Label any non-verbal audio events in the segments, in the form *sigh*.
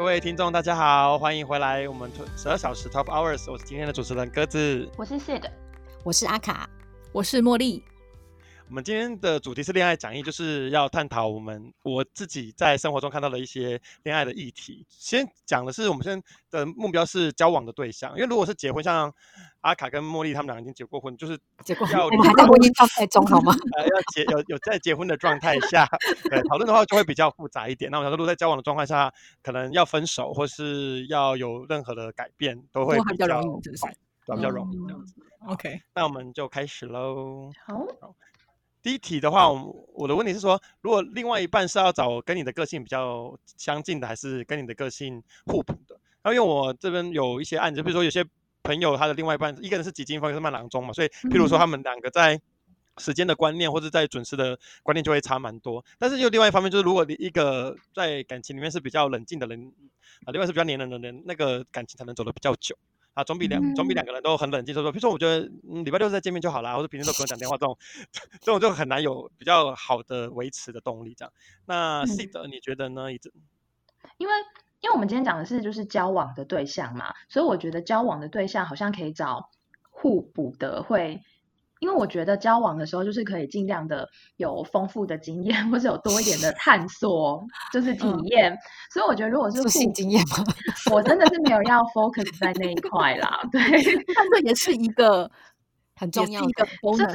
各位听众，大家好，欢迎回来我们十二小时 Top Hours，我是今天的主持人鸽子，我是 Sid，我是阿卡，我是茉莉。我们今天的主题是恋爱讲义，就是要探讨我们我自己在生活中看到的一些恋爱的议题。先讲的是我们现在的目标是交往的对象，因为如果是结婚，像阿卡跟茉莉他们两个已经结过婚，就是结过要我们还在婚姻状态中好吗？*laughs* 呃，要结有有在结婚的状态下，*laughs* 对讨论的话就会比较复杂一点。那我想说，如果在交往的状态下，可能要分手或是要有任何的改变，都会比较容易，是不是？比较容易这样子。OK，那我们就开始喽。好。第一题的话，我的问题是说，如果另外一半是要找跟你的个性比较相近的，还是跟你的个性互补的？然后因为我这边有一些案子，比如说有些朋友他的另外一半，一个人是几金风，一个是慢郎中嘛，所以譬如说他们两个在时间的观念或者在准时的观念就会差蛮多。但是又另外一方面，就是如果你一个在感情里面是比较冷静的人，啊，另外是比较黏人的人，那个感情才能走得比较久。啊，总比两总比两个人都很冷静，说说，比如说，我觉得礼拜六再见面就好啦，或者平时都不用讲电话，这种 *laughs* 这种就很难有比较好的维持的动力。这样，那 C 的你觉得呢？一直，因为因为我们今天讲的是就是交往的对象嘛，所以我觉得交往的对象好像可以找互补的会。因为我觉得交往的时候，就是可以尽量的有丰富的经验，*laughs* 或者有多一点的 *laughs* 探索，就是体验。所以我觉得，如果是性经验吗？*laughs* 我真的是没有要 focus 在那一块啦。对，但这也是一个很重要的 bonus。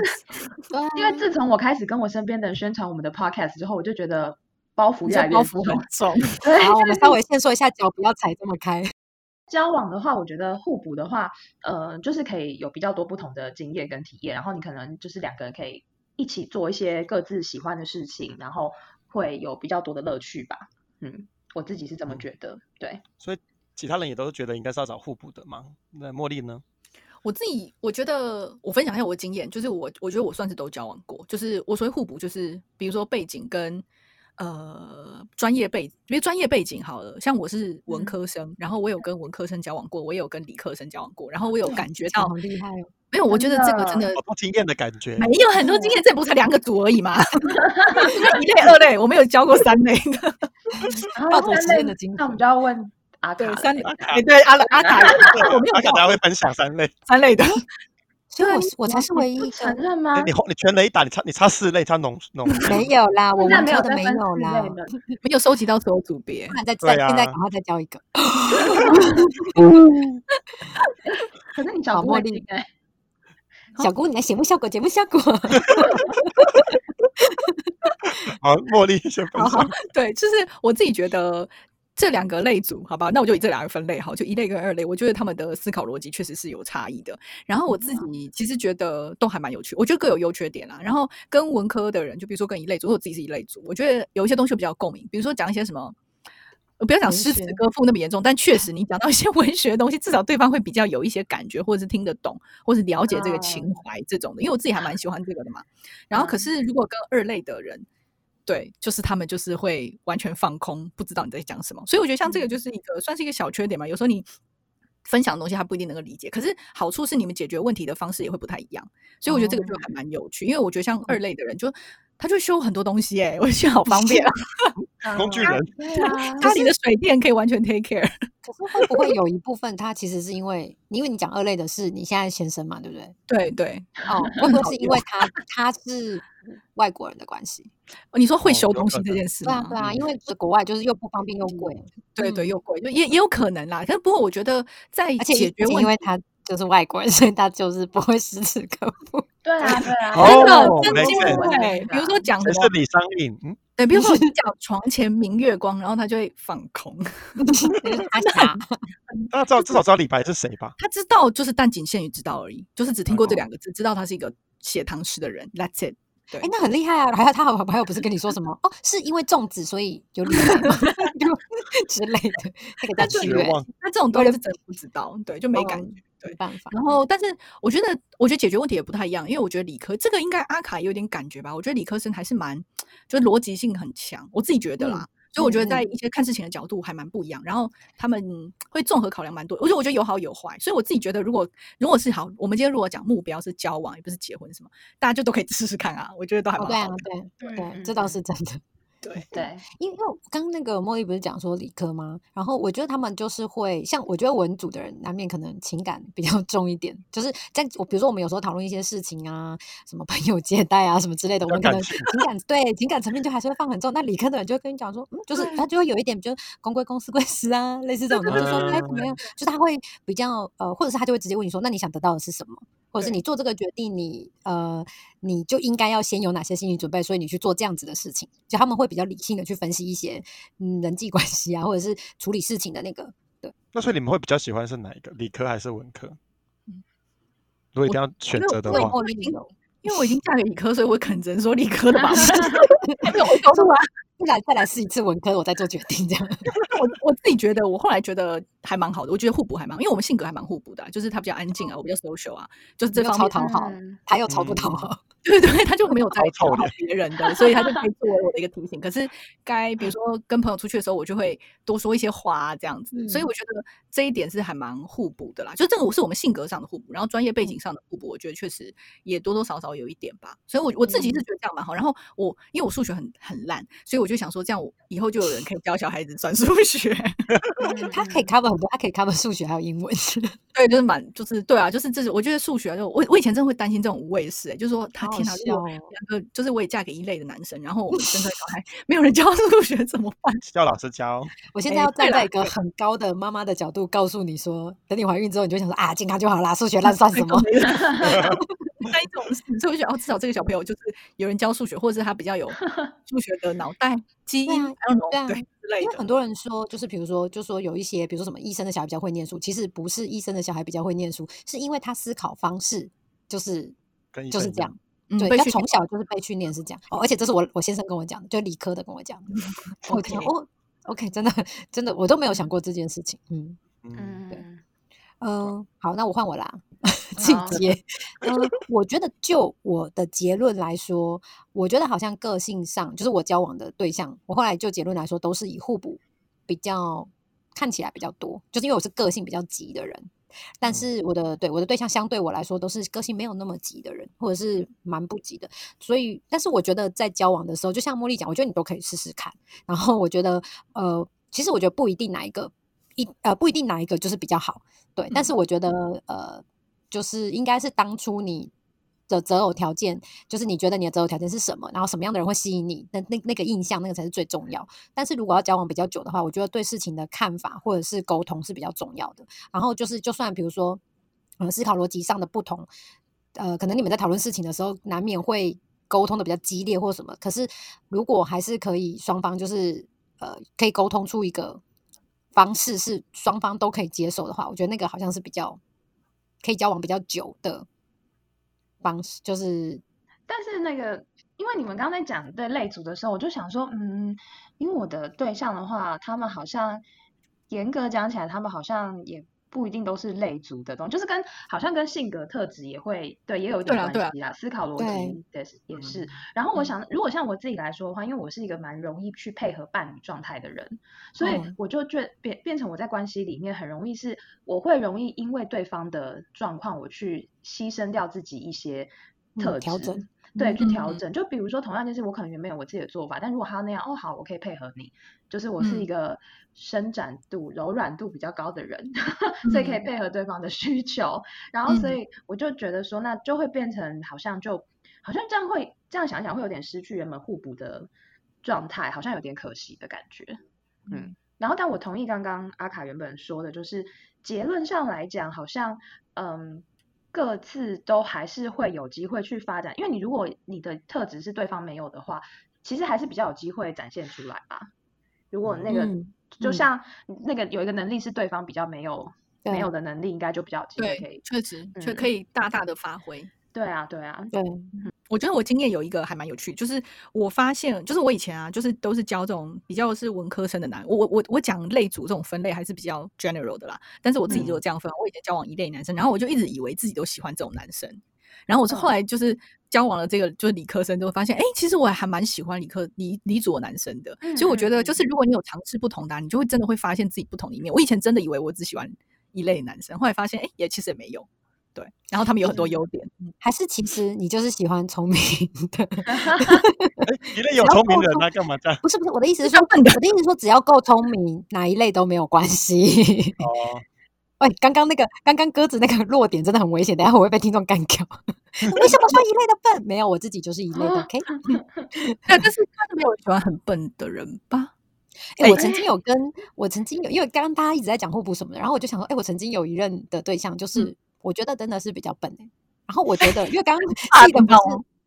因为自从我开始跟我身边的人宣传我们的 podcast 之后，我就觉得包袱越来越包袱很重。对，我们稍微先说一下，脚不要踩这么开。交往的话，我觉得互补的话，呃，就是可以有比较多不同的经验跟体验，然后你可能就是两个人可以一起做一些各自喜欢的事情，然后会有比较多的乐趣吧。嗯，我自己是这么觉得。对，所以其他人也都是觉得应该是要找互补的嘛。那茉莉呢？我自己我觉得，我分享一下我的经验，就是我我觉得我算是都交往过，就是我所谓互补，就是比如说背景跟。呃，专业背，因为专业背景好了，像我是文科生，然后我有跟文科生交往过，我也有跟理科生交往过，然后我有感觉到很厉害哦。没有，我觉得这个真的好多经验的感觉，没有很多经验，这不才两个组而已嘛，一类二类，我没有教过三类的，抱着三类的经验，那我们就要问阿对三类，对阿阿卡，我没有教，大家会分享三类，三类的。*laughs* 所以我我才是唯一承认吗？你你全雷打，你差你差四类，差浓浓 *laughs* 没有啦，我们教的没有啦，*laughs* 没有收集到所有组别，再再现在赶快再交一个。*laughs* 可是你找茉莉哎，小姑，你来节目效果，节目效果。好，茉莉先分享。对，就是我自己觉得。这两个类组，好吧，那我就以这两个分类，好，就一类跟二类，我觉得他们的思考逻辑确实是有差异的。然后我自己其实觉得都还蛮有趣，我觉得各有优缺点啦。然后跟文科的人，就比如说跟一类组，我自己是一类组，我觉得有一些东西比较共鸣，比如说讲一些什么，不要讲诗词歌赋那么严重，但确实你讲到一些 *laughs* 文学的东西，至少对方会比较有一些感觉，或者是听得懂，或是了解这个情怀这种的。因为我自己还蛮 *laughs* 喜欢这个的嘛。然后可是如果跟二类的人，对，就是他们就是会完全放空，不知道你在讲什么。所以我觉得像这个就是一个算是一个小缺点嘛。有时候你分享的东西他不一定能够理解，可是好处是你们解决问题的方式也会不太一样。所以我觉得这个就还蛮有趣。因为我觉得像二类的人，就他就修很多东西，哎，*laughs* 我觉得好方便啊，*laughs* 工具人。家里的水电可以完全 take care。可是会不会有一部分他其实是因为，因为你讲二类的是你现在先生嘛，对不对？对对。哦，会不会是因为他他是？外国人的关系，你说会修东西这件事吗？对啊，因为国外就是又不方便又贵，对对又贵，也也有可能啦。但不过我觉得在解决问题，因为他就是外国人，*laughs* 所以他就是不会诗词歌赋。对啊，对啊，真的真的会。比如说讲的是李商隐，嗯，对，比如说你 *laughs* 讲床前明月光，然后他就会放空。*laughs* 他傻，那知道至少知道李白是谁吧？他知道，就是但仅限于知道而已，就是只听过这两个字，知道他是一个写唐诗的人。That's it。哎，那很厉害啊！还有他，还有不是跟你说什么？哦，是因为粽子所以有厉害之类的，那个叫绝望。那这种东西是真不知道，对，就没感觉，没办法。然后，但是我觉得，我觉得解决问题也不太一样，因为我觉得理科这个应该阿卡有点感觉吧。我觉得理科生还是蛮，就是逻辑性很强，我自己觉得啦。所以我觉得在一些看事情的角度还蛮不一样，然后他们会综合考量蛮多。而且我觉得有好有坏，所以我自己觉得，如果如果是好，我们今天如果讲目标是交往，也不是结婚什么，大家就都可以 *laughs* 试试看啊。我觉得都还蛮对啊，对对，这倒是真的。对对，因为因为刚刚那个茉莉不是讲说理科吗？然后我觉得他们就是会像，我觉得文组的人难免可能情感比较 *laughs* 重一点，就是在我比如说我们有时候讨论一些事情啊，什么朋友接待啊什么之类的，我们可能情感对情感层面就还是会放很重。那理科的人就会跟你讲说，嗯，就是他就会有一点，就是公归公，私归私啊，类似这种的，就说哎怎么样，就是他会比较呃，或者是他就会直接问你说，那你想得到的是什么？或者是你做这个决定，你呃，你就应该要先有哪些心理准备，所以你去做这样子的事情，就他们会比较理性的去分析一些嗯人际关系啊，或者是处理事情的那个。对那所以你们会比较喜欢是哪一个，理科还是文科？嗯如果一定要选择的话，因为我已经嫁给理科，所以我可能只能说理科的吧。*laughs* 没有沟通啊，再来再来试一次文科，我再做决定这样。*laughs* 我我自己觉得，我后来觉得还蛮好的，我觉得互补还蛮，因为我们性格还蛮互补的啊、就是他比较安静啊，我比较 social 啊，就是这方面超讨好嗯他又超不讨嗯好，对对，他就没有在讨好别人的，所以他就可以作为我的一个提醒。可是该比如说跟朋友出去的时候，我就会多说一些话啊，这样子。所以嗯我觉得这一点是还蛮互补的啦。就这个我是我们性格上的互补，然后专业背景上的互补，我觉得确实也多多少少有一点吧。所以我我自己是觉得这样蛮好。然后我因为我数学很很烂，所以我就想说，这样我以后就有人可以教小孩子算数学。*laughs* 他可以 cover 很多，他可以 cover 数学还有英文。*laughs* 对，就是蛮，就是对啊，就是这是我觉得数学啊，就我我以前真的会担心这种无谓的事、欸，就是说他天哪，如果笑哦两个就是我也嫁给一类的男生，然后我们生出来小孩没有人教数学怎么办？*laughs* 叫老师教。我现在哎要站在一个很高的妈妈的角度告诉你说，等你怀孕之后，你就想说啊，健康就好啦，数学烂算什么？那一种事，所以我就觉得哦，至少这个小朋友就是有人教数学，或者是他比较有数学的脑袋基因，对啊对啊对之类的。因为很多人说，就是比如说，就说有一些，比如说什么医生的小孩比较会念书，其实不是医生的小孩比较会念书，是因为他思考方式就是就是这样。对，他从小就是被训练是这样。哦，而且这是我我先生跟我讲的，就理科的跟我讲的。我听 OK 哦，OK，真的真的，我都没有想过这件事情。嗯嗯，对嗯，嗯、好，那我换我啦，自己好接。嗯、我觉得就我的结论来说，我觉得好像个性上，就是我交往的对象，我后来就结论来说，都是以互补比较看起来比较多，就是因为我是个性比较急的人。但嗯是我的对我的对象相对我来说都是个性没有那么急的人，或者是蛮不急的，所以但是我觉得在交往的时候，就像茉莉讲，我觉得你都可以试试看。然后我觉得呃，其实我觉得不一定哪一个一呃不一定哪一个就是比较好，对。但是我觉得呃，就是应该是当初你的择偶条件，就是你觉得你的择偶条件是什么，然后什么样的人会吸引你，那那那个印象那个才是最重要。但是如果要交往比较久的话，我觉得对事情的看法或者是沟通是比较重要的。然后就是，就算比如说，呃，思考逻辑上的不同，呃，可能你们在讨论事情的时候，难免会沟通的比较激烈或什么。可是如果还是可以双方就是呃，可以沟通出一个方式是双方都可以接受的话，我觉得那个好像是比较可以交往比较久的方式，就是但是那个，因为你们刚才讲对类组的时候，我就想说，嗯，因为我的对象的话，他们好像严格讲起来，他们好像也不一定都是类组的东西，就是跟好像跟性格特质也会对也有一点关系啦，思考逻辑的也是。然后我想，如果像我自己来说的话，因为我是一个蛮容易去配合伴侣状态的人，所以嗯我就觉变变成我在关系里面很容易是，我会容易因为对方的状况，我去牺牲掉自己一些嗯特质。调整对，去调整。就比如说同样一件事，我可能原本有我自己的做法，但如果他那样，哦，好，我可以配合你。就是我是一嗯个伸展度、柔软度比较高的人，*laughs* 所以可以配合对方的需求。然后，所嗯以我就觉得说，那就会变成好像就好像这样会这样想想，会有点失去原本互补的状态，好像有点可惜的感觉。嗯，然后但我同意刚刚阿卡原本说的，就是结论上来讲，好像嗯。各自都还是会有机会去发展，因为你如果你的特质是对方没有的话，其实还是比较有机会展现出来吧。如果那个、就像那个有一个能力是对方比较没有没有的能力，应该就比较有机会可以，。对确实却嗯可以大大的发挥。对啊，对啊，对，我觉得我经验有一个还蛮有趣，就是我发现，就是我以前啊，就是都是教这种比较是文科生的男，我我我我讲类组这种分类还是比较 general 的啦，但是我自己就有这样分，我以前交往一类男生，然后我就一直以为自己都喜欢这种男生，然后我是后来就是交往了这个就是理科生，就会发现，哎、其实我还蛮喜欢理科理理组的男生的，所以我觉得就是如果你有尝试不同的啊、你就会真的会发现自己不同的一面。我以前真的以为我只喜欢一类男生，后来发现，哎、也其实也没有。对，然后他们有很多优点。还是其实你就是喜欢聪明的？*laughs* 哎，一类有聪明人，那干嘛这样？不是不是，我的意思是说，我的意思是说，只要够聪明，哪一类都没有关系。哦，*laughs* 喂，刚刚那个刚刚鸽子那个弱点真的很危险，等下我会被听众干掉。为什么说一类的笨？没有，我自己就是一类的。OK，但是他没有喜欢很笨的人吧？哎，我曾经有跟我曾经有，因为刚刚大家一直在讲互补什么的，然后我就想说，哎，我曾经有一任的对象，就是我觉得真的是比较笨哎。然后我觉得，因为刚刚 *laughs* 记得不是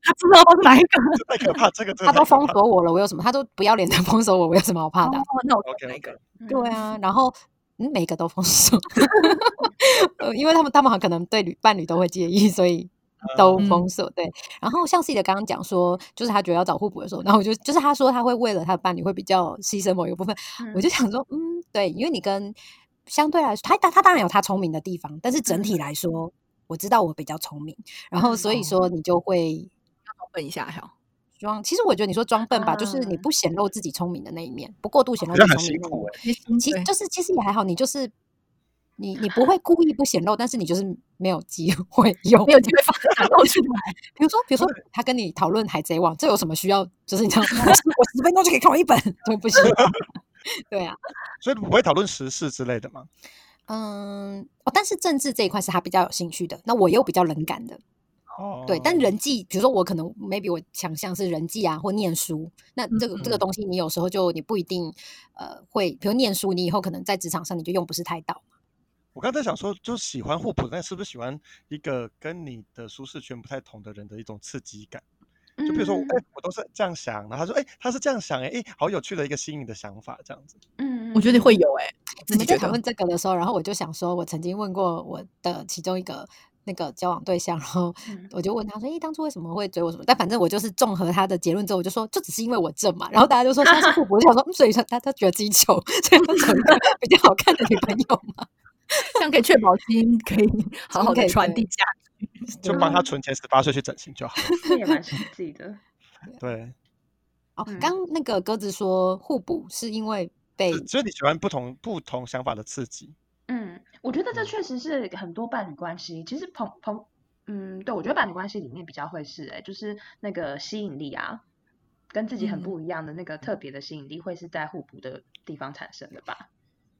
他知道哪一个，太可怕，这个他都封锁我了，我有什么？他都不要脸的 *laughs* 封锁我，我有什么好怕的？那我哪一个？对啊，然后嗯，每个都封锁，*laughs* 呃，因为他们他们可能对侣伴侣都会介意，所以。都封锁对，然后像 C 的刚刚讲说，就是他觉得要找互补的时候，然后我就就是他说他会为了他的伴侣会比较牺牲某一个部分，我就想说，嗯，对，因为你跟相对来说，他他他当然有他聪明的地方，但是整体来说，我知道我比较聪明，然后所以说你就会装笨一下哈，装。其实我觉得你说装笨吧，就是你不显露自己聪明的那一面，不过度显露自己聪明的那一面，其实就是其实也还好，你就是。你你不会故意不显露，但是你就是没有机会 *laughs* 有没有机会发露出来。比如说，比如说他跟你讨论《海贼王》，这有什么需要？就是你知道，*laughs* 我十分钟就可以看完一本，*laughs* 对不行。对啊，*laughs* 所以不会讨论时事之类的吗？嗯，哦，但是政治这一块是他比较有兴趣的，那我又比较冷感的。哦，对，但人际，比如说我可能 maybe 我强项是人际啊，或念书，那这个这个东西，你有时候就你不一定呃会，比如念书，你以后可能在职场上你就用不是太到。我刚才想说，就是喜欢互补，但是不是喜欢一个跟你的舒适圈不太同的人的一种刺激感？就比如说，哎，我都是这样想，然后他说，哎，他是这样想，哎，哎，好有趣的一个新颖的想法，这样子。嗯，我觉得会有，哎，自己在讨论这个的时候，然后我就想说，我曾经问过我的其中一个那个交往对象，然后我就问他说，哎，当初为什么会追我什么？但反正我就是综合他的结论之后，我就说，就只是因为我正嘛。然后大家就说他是互补，我想说，所以说他他觉得自己丑，所以找一个比较好看的女朋友嘛。*laughs* 这样可以确保基因可以好好的传递下去，就帮他存钱，十八岁去整形就好。这也蛮实际的。对。哦，刚那个鸽子说互补是因为被，所以你喜欢不同不同想法的刺激。嗯，我觉得这确实是很多伴侣关系。其实朋朋，嗯，对我觉得伴侣关系里面比较会是，哎，就是那个吸引力啊，跟自己很不一样的那个特别的吸引力，会是在互补的地方产生的吧。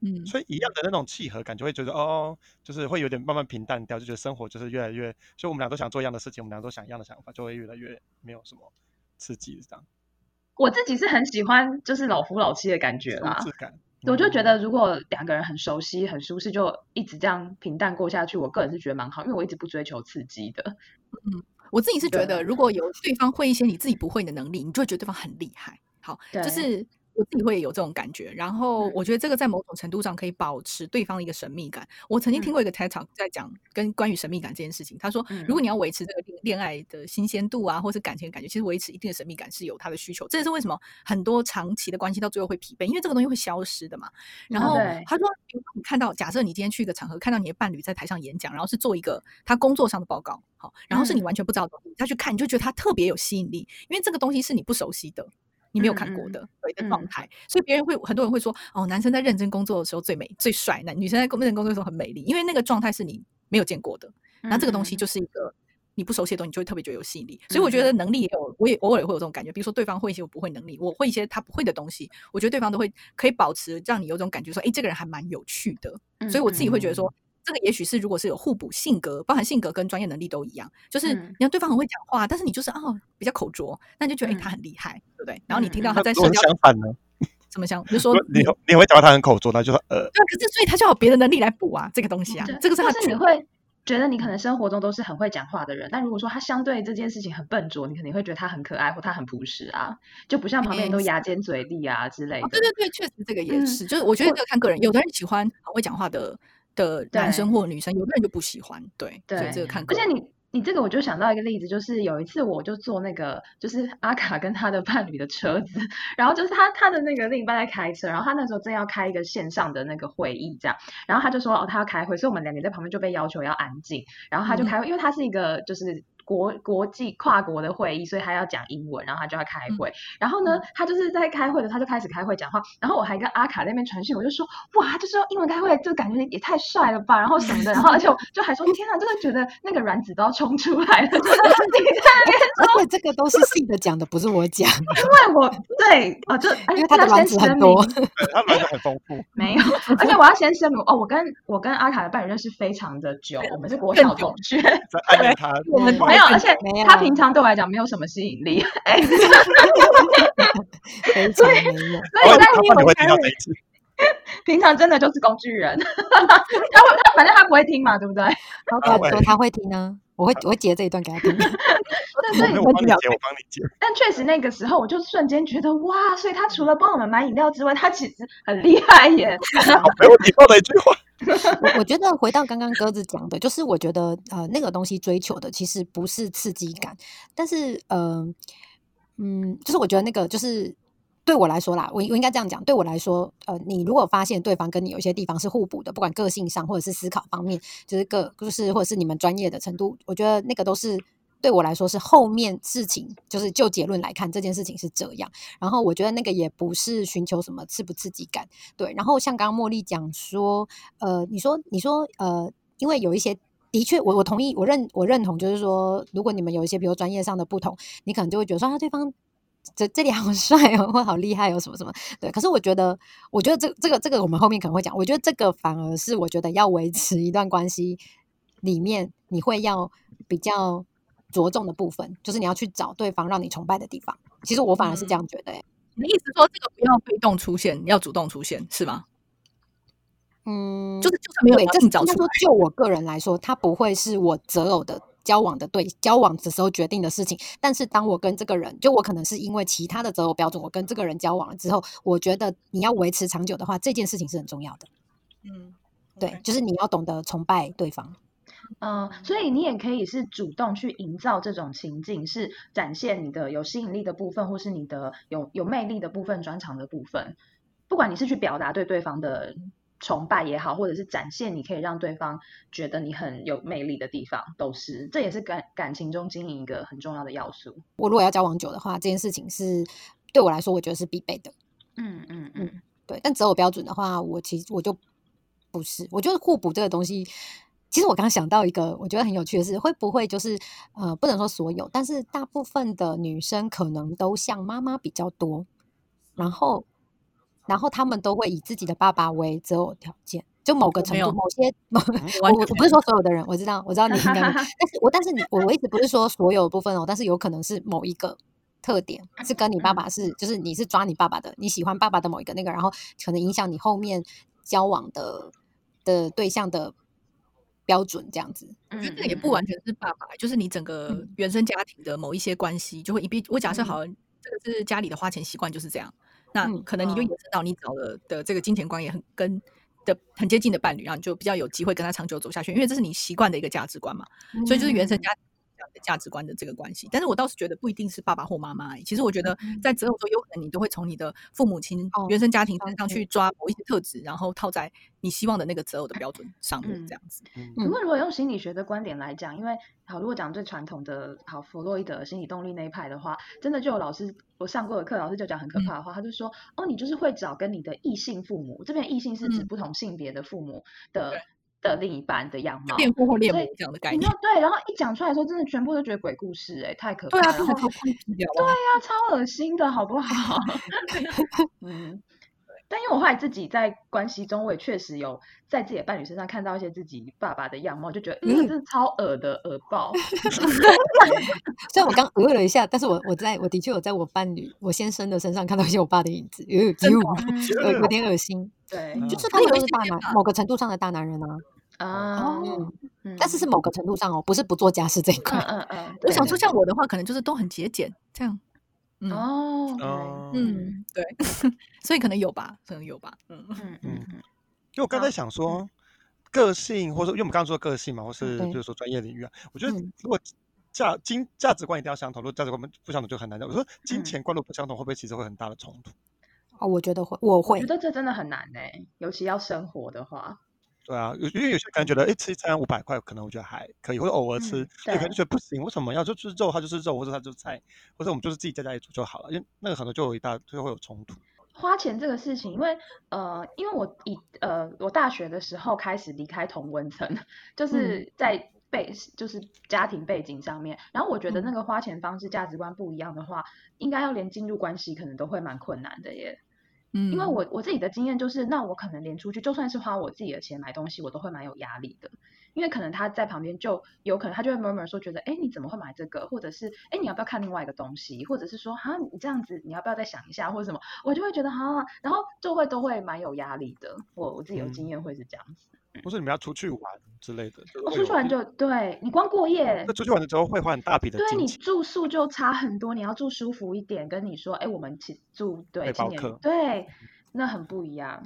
嗯，所以一样的那种契合感，就会觉得哦，就是会有点慢慢平淡掉，就觉得生活就是越来越，所以我们俩都想做一样的事情，我们俩都想一样的想法，就会越来越没有什么刺激这样。我自己是很喜欢就是老夫老妻的感觉啦，感。我就觉得如果两个人很熟悉、很舒适，就一直这样平淡过下去，我个人是觉得蛮好，因为我一直不追求刺激的。嗯，我自己是觉得，如果有对方会一些你自己不会的能力，你就会觉得对方很厉害。好，就是。我自己会有这种感觉，然后我觉得这个在某种程度上可以保持对方的一个神秘感。我曾经听过一个 TED Talk 在讲跟关于神秘感这件事情，他说，如果你要维持这个恋爱的新鲜度啊，或是感情的感觉，其实维持一定的神秘感是有它的需求。这也是为什么很多长期的关系到最后会疲惫，因为这个东西会消失的嘛。然后他说，你看到假设你今天去一个场合，看到你的伴侣在台上演讲，然后是做一个他工作上的报告，好，然后是你完全不知道的东西，他去看你就觉得他特别有吸引力，因为这个东西是你不熟悉的。你没有看过的对的状态，所以别人会很多人会说哦，男生在认真工作的时候最美最帅，那女生在认真工作的时候很美丽，因为那个状态是你没有见过的。那这个东西就是一个你不熟悉的东西，你就会特别觉得有吸引力。所以我觉得能力也有，我也偶尔会有这种感觉。比如说对方会一些我不会能力，我会一些他不会的东西，我觉得对方都会可以保持让你有种感觉说，哎，这个人还蛮有趣的。所以我自己会觉得说。这个也许是，如果是有互补性格，包含性格跟专业能力都一样，就是你看对方很会讲话，但是你就是哦比较口拙，那你就觉得哎他很厉害，对不对？然后你听到他在社交相反呢，*laughs* 怎么想？就说你你会讲他很口拙，那就说呃，对，可是所以他就有别的能力来补啊，这个东西啊，这个是他。是你会觉得你可能生活中都是很会讲话的人，但如果说他相对这件事情很笨拙，你肯定会觉得他很可爱或他很朴实啊，就不像旁边人都牙尖嘴利啊之类的。对对对，确实这个也是，就是我觉得这个看个人，有的人喜欢很会讲话的。的男生或女生，有的人就不喜欢，对，对，这个看。而且你你这个，我就想到一个例子，就是有一次我就坐那个，就是阿卡跟他的伴侣的车子，然后就是他他的那个另一半在开车，然后他那时候正要开一个线上的那个会议，这样，然后他就说哦他要开会，所以我们两个在旁边就被要求要安静，然后他就开会，因为他是一个就是。国国际跨国的会议，所以他要讲英文，然后他就要开会。然后嗯呢，他就是在开会的，他就开始开会讲话。然后我还跟阿卡那边传讯，我就说哇，就是用英文开会，就感觉也太帅了吧，然后什么的。然后而且我就还说天啊，真的觉得那个卵子都要冲出来了，就 *laughs* 是你在那边而且这个都是信的讲的，不是我讲，因为我对哦，就因为他的卵子很多。*laughs* 对他卵子很丰富，没有，而且我要先声明哦，我跟我跟阿卡的伴侣认识非常的久，我们是国小同学，在暗恋他。我们没有，而且他平常对我来讲没有什么吸引力，*laughs* 哎，所非常没有。以我在听到这一次，*laughs* 平常真的就是工具人，*laughs* 他会他反正他不会听嘛，对不对？好他会。说他会听呢，我会我会截这一段给他听。*laughs* 对，所以我帮你截，我帮你截。但确实那个时候我就瞬间觉得哇，所以他除了帮我们买饮料之外，他其实很厉害耶。*laughs* 好没有礼貌的一句话。我我觉得回到刚刚鸽子讲的，就是我觉得呃那个东西追求的其实不是刺激感，但是呃嗯，就是我觉得那个就是对我来说啦，我我应该这样讲，对我来说，呃，你如果发现对方跟你有一些地方是互补的，不管个性上或者是思考方面，就是个就是或者是你们专业的程度，我觉得那个都是。对我来说是后面事情，就是就结论来看这件事情是这样，然后我觉得那个也不是寻求什么刺不刺激感，对，然后像刚刚茉莉讲说，呃，你说你说呃，因为有一些的确，我我同意，我认我认同，就是说，如果你们有一些比如专业上的不同，你可能就会觉得说，啊，对方这这里好 *laughs* 帅哦，或好厉害哦，什么什么，对。可是我觉得，我觉得这这个这个我们后面可能会讲，我觉得这个反而是我觉得要维持一段关系里面，你会要比较着重的部分，就是你要去找对方让你崇拜的地方。其实我反而是这样觉得、欸，你的意思说这个不要被动出现，要主动出现是吗？嗯，就是就算没有对，这应该说就我个人来说，它不会是我择偶的交往的对交往的时候决定的事情。但是当我跟这个人，就我可能是因为其他的择偶标准，我跟这个人交往了之后，我觉得你要维持长久的话，这件事情是很重要的。嗯，对，就是你要懂得崇拜对方。嗯，所以你也可以是主动去营造这种情境，是展现你的有吸引力的部分，或是你的有有魅力的部分、专长的部分。不管你是去表达对对方的崇拜也好，或者是展现你可以让对方觉得你很有魅力的地方，都是这也是感感情中经营一个很重要的要素。我如果要交往久的话，这件事情是对我来说，我觉得是必备的。嗯嗯嗯，对，但择偶标准的话，我其实我就不是，我觉得互补这个东西，其实我刚刚想到一个，我觉得很有趣的是，会不会就是呃，不能说所有，但是大部分的女生可能都像妈妈比较多，然后然后他们都会以自己的爸爸为择偶条件。就某个程度，某些某我我不是说所有的人，我知道我知道你应该，*laughs* 但是我但是你我我一直不是说所有部分哦，但是有可能是某一个特点是跟你爸爸是，就是你是抓你爸爸的，你喜欢爸爸的某一个那个，然后可能影响你后面交往的的对象的标准这样子。我觉得这个也不完全是爸爸，就是你整个嗯原生家庭的某一些关系，就会一并。我假设嗯好了，这个是家里的花钱习惯就是这样，那嗯可能你就哦延伸到你找的的这个金钱观也很跟的很接近的伴侣，然后你就比较有机会跟他长久走下去，因为这是你习惯的一个价值观嘛。所以就是原生嗯家庭价值观的这个关系。但是我倒是觉得不一定是爸爸或妈妈欸，其实我觉得嗯。在择偶中，有可能你都会从你的父母亲哦原生家庭身上去抓某一些特质，然后套在你希望的那个择偶的标准上面，嗯这样子。嗯。不过，如果用心理学的观点来讲，因为好，如果讲最传统的好弗洛伊德心理动力那一派的话，真的就有老师我上过的课，老师就讲很可怕的话，他就说，哦，你就是会找跟你的异性父母，这边异性是指嗯。不同性别的父母的的另一半的样貌。恋父或恋所以母这样的概念你就。对，然后一讲出来的时候，真的全部都觉得鬼故事、哎，太可怕对啊，了。然后真的超对啊。呀、超恶心的好不好？*laughs* 嗯，但因为我后来自己在关系中，我也确实有在自己的伴侣身上看到一些自己爸爸的样貌，就觉得嗯，嗯这是超恶的恶爆。*laughs* 虽然我刚呃了一下，但是我我在我的确有在我伴侣我先生的身上看到一些我爸的影子，有点恶心。对嗯就是他们有一都是大男某个程度上的大男人啊，啊，嗯，嗯但是是某个程度上哦，不是不做家事这一嗯块。嗯嗯，我想说，像我的话，可能就是都很节俭，这样。嗯哦哦嗯，对，*laughs* 所以可能有吧，可能有吧。嗯，嗯嗯嗯因为我刚才想说，个性，或者说，因为我们刚刚说个性嘛，或是对比如说专业领域啊，我觉得嗯如果价金价值观一定要相同，如果价值观不相同就很难讲。我说金嗯钱观如果不相同，会不会其实会很大的冲突？哦，我觉得会，我会我觉，得这真的很难哎，尤其要生活的话。对啊，有因为有些可能觉得，哎，吃一餐五百块，可能我觉得还可以，或者偶尔吃，有可能觉得不行，为什么要就吃肉，它就是肉，或者它就是菜，或者我们就是自己在家里煮就好了，因为那个可能就有一大就会有冲突。花钱这个事情，因为呃，因为我以呃，我大学的时候开始离开同温层，就是在背就是家庭背景上面，然后我觉得那个花钱方式价值观不一样的话，应该要连进入关系可能都会蛮困难的耶。嗯，因为我我自己的经验就是，那我可能连出去，就算是花我自己的钱买东西，我都会蛮有压力的。因为可能他在旁边，就有可能他就会默默说，觉得，哎，你怎么会买这个？或者是，哎，你要不要看另外一个东西？或者是说，哈，你这样子，你要不要再想一下，或者什么？我就会觉得，哈，然后就会都会蛮有压力的。我我自己有经验会是这样子。不是你们要出去玩之类的，我出去玩就对你光过夜，那出去玩的时候会花很大笔的，对你住宿就差很多。你要住舒服一点，跟你说，哎，我们起住对青年对。那很不一样。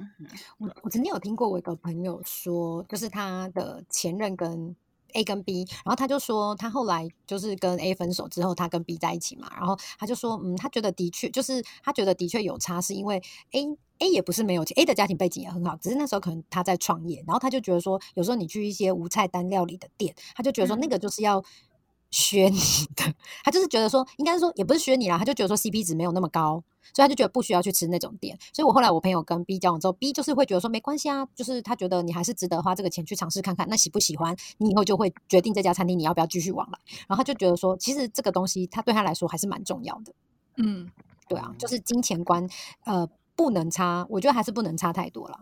我我曾经有听过我一个朋友说，就是他的前任跟 A 跟 B，然后他就说他后来就是跟 A 分手之后，他跟 B 在一起嘛，然后他就说，嗯，他觉得的确就是他觉得的确有差，是因为 A A 也不是没有钱，A 的家庭背景也很好，只是那时候可能他在创业，然后他就觉得说，有时候你去一些无菜单料理的店，他就觉得说那个就是要。削你的，他就是觉得说，应该是说也不是削你啦，他就觉得说 CP 值没有那么高，所以他就觉得不需要去吃那种店。所以我后来我朋友跟 B 交往之后，B 就是会觉得说没关系啊，就是他觉得你还是值得花这个钱去尝试看看，那喜不喜欢你以后就会决定这家餐厅你要不要继续往来。然后他就觉得说，其实这个东西他对他来说还是蛮重要的。嗯，对啊，就是金钱观，呃，不能差，我觉得还是不能差太多了。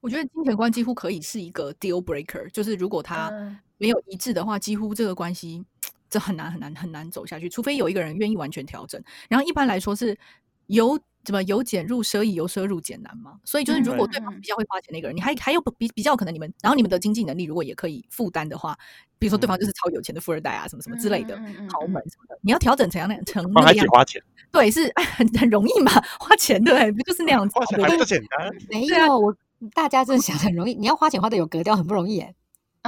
我觉得金钱观几乎可以是一个 deal breaker，就是如果他没有一致的话，几乎这个关系。这很难很难很难走下去，除非有一个人愿意完全调整。然后一般来说是由怎么由俭入奢易，由奢入俭难嘛。所以就是如果对方比较会花钱那个人，你还还有比比较可能你们，然后你们的经济能力如果也可以负担的话，比如说对方就是超有钱的富二代啊，什么什么之类的豪门什么的，你要调整成样那成那样子。花钱，对，是很很容易嘛，花钱对，不就是那 *laughs* 样子？花钱还不简单？没有，我大家真的想很容易，你要花钱花的有格调，很不容易耶。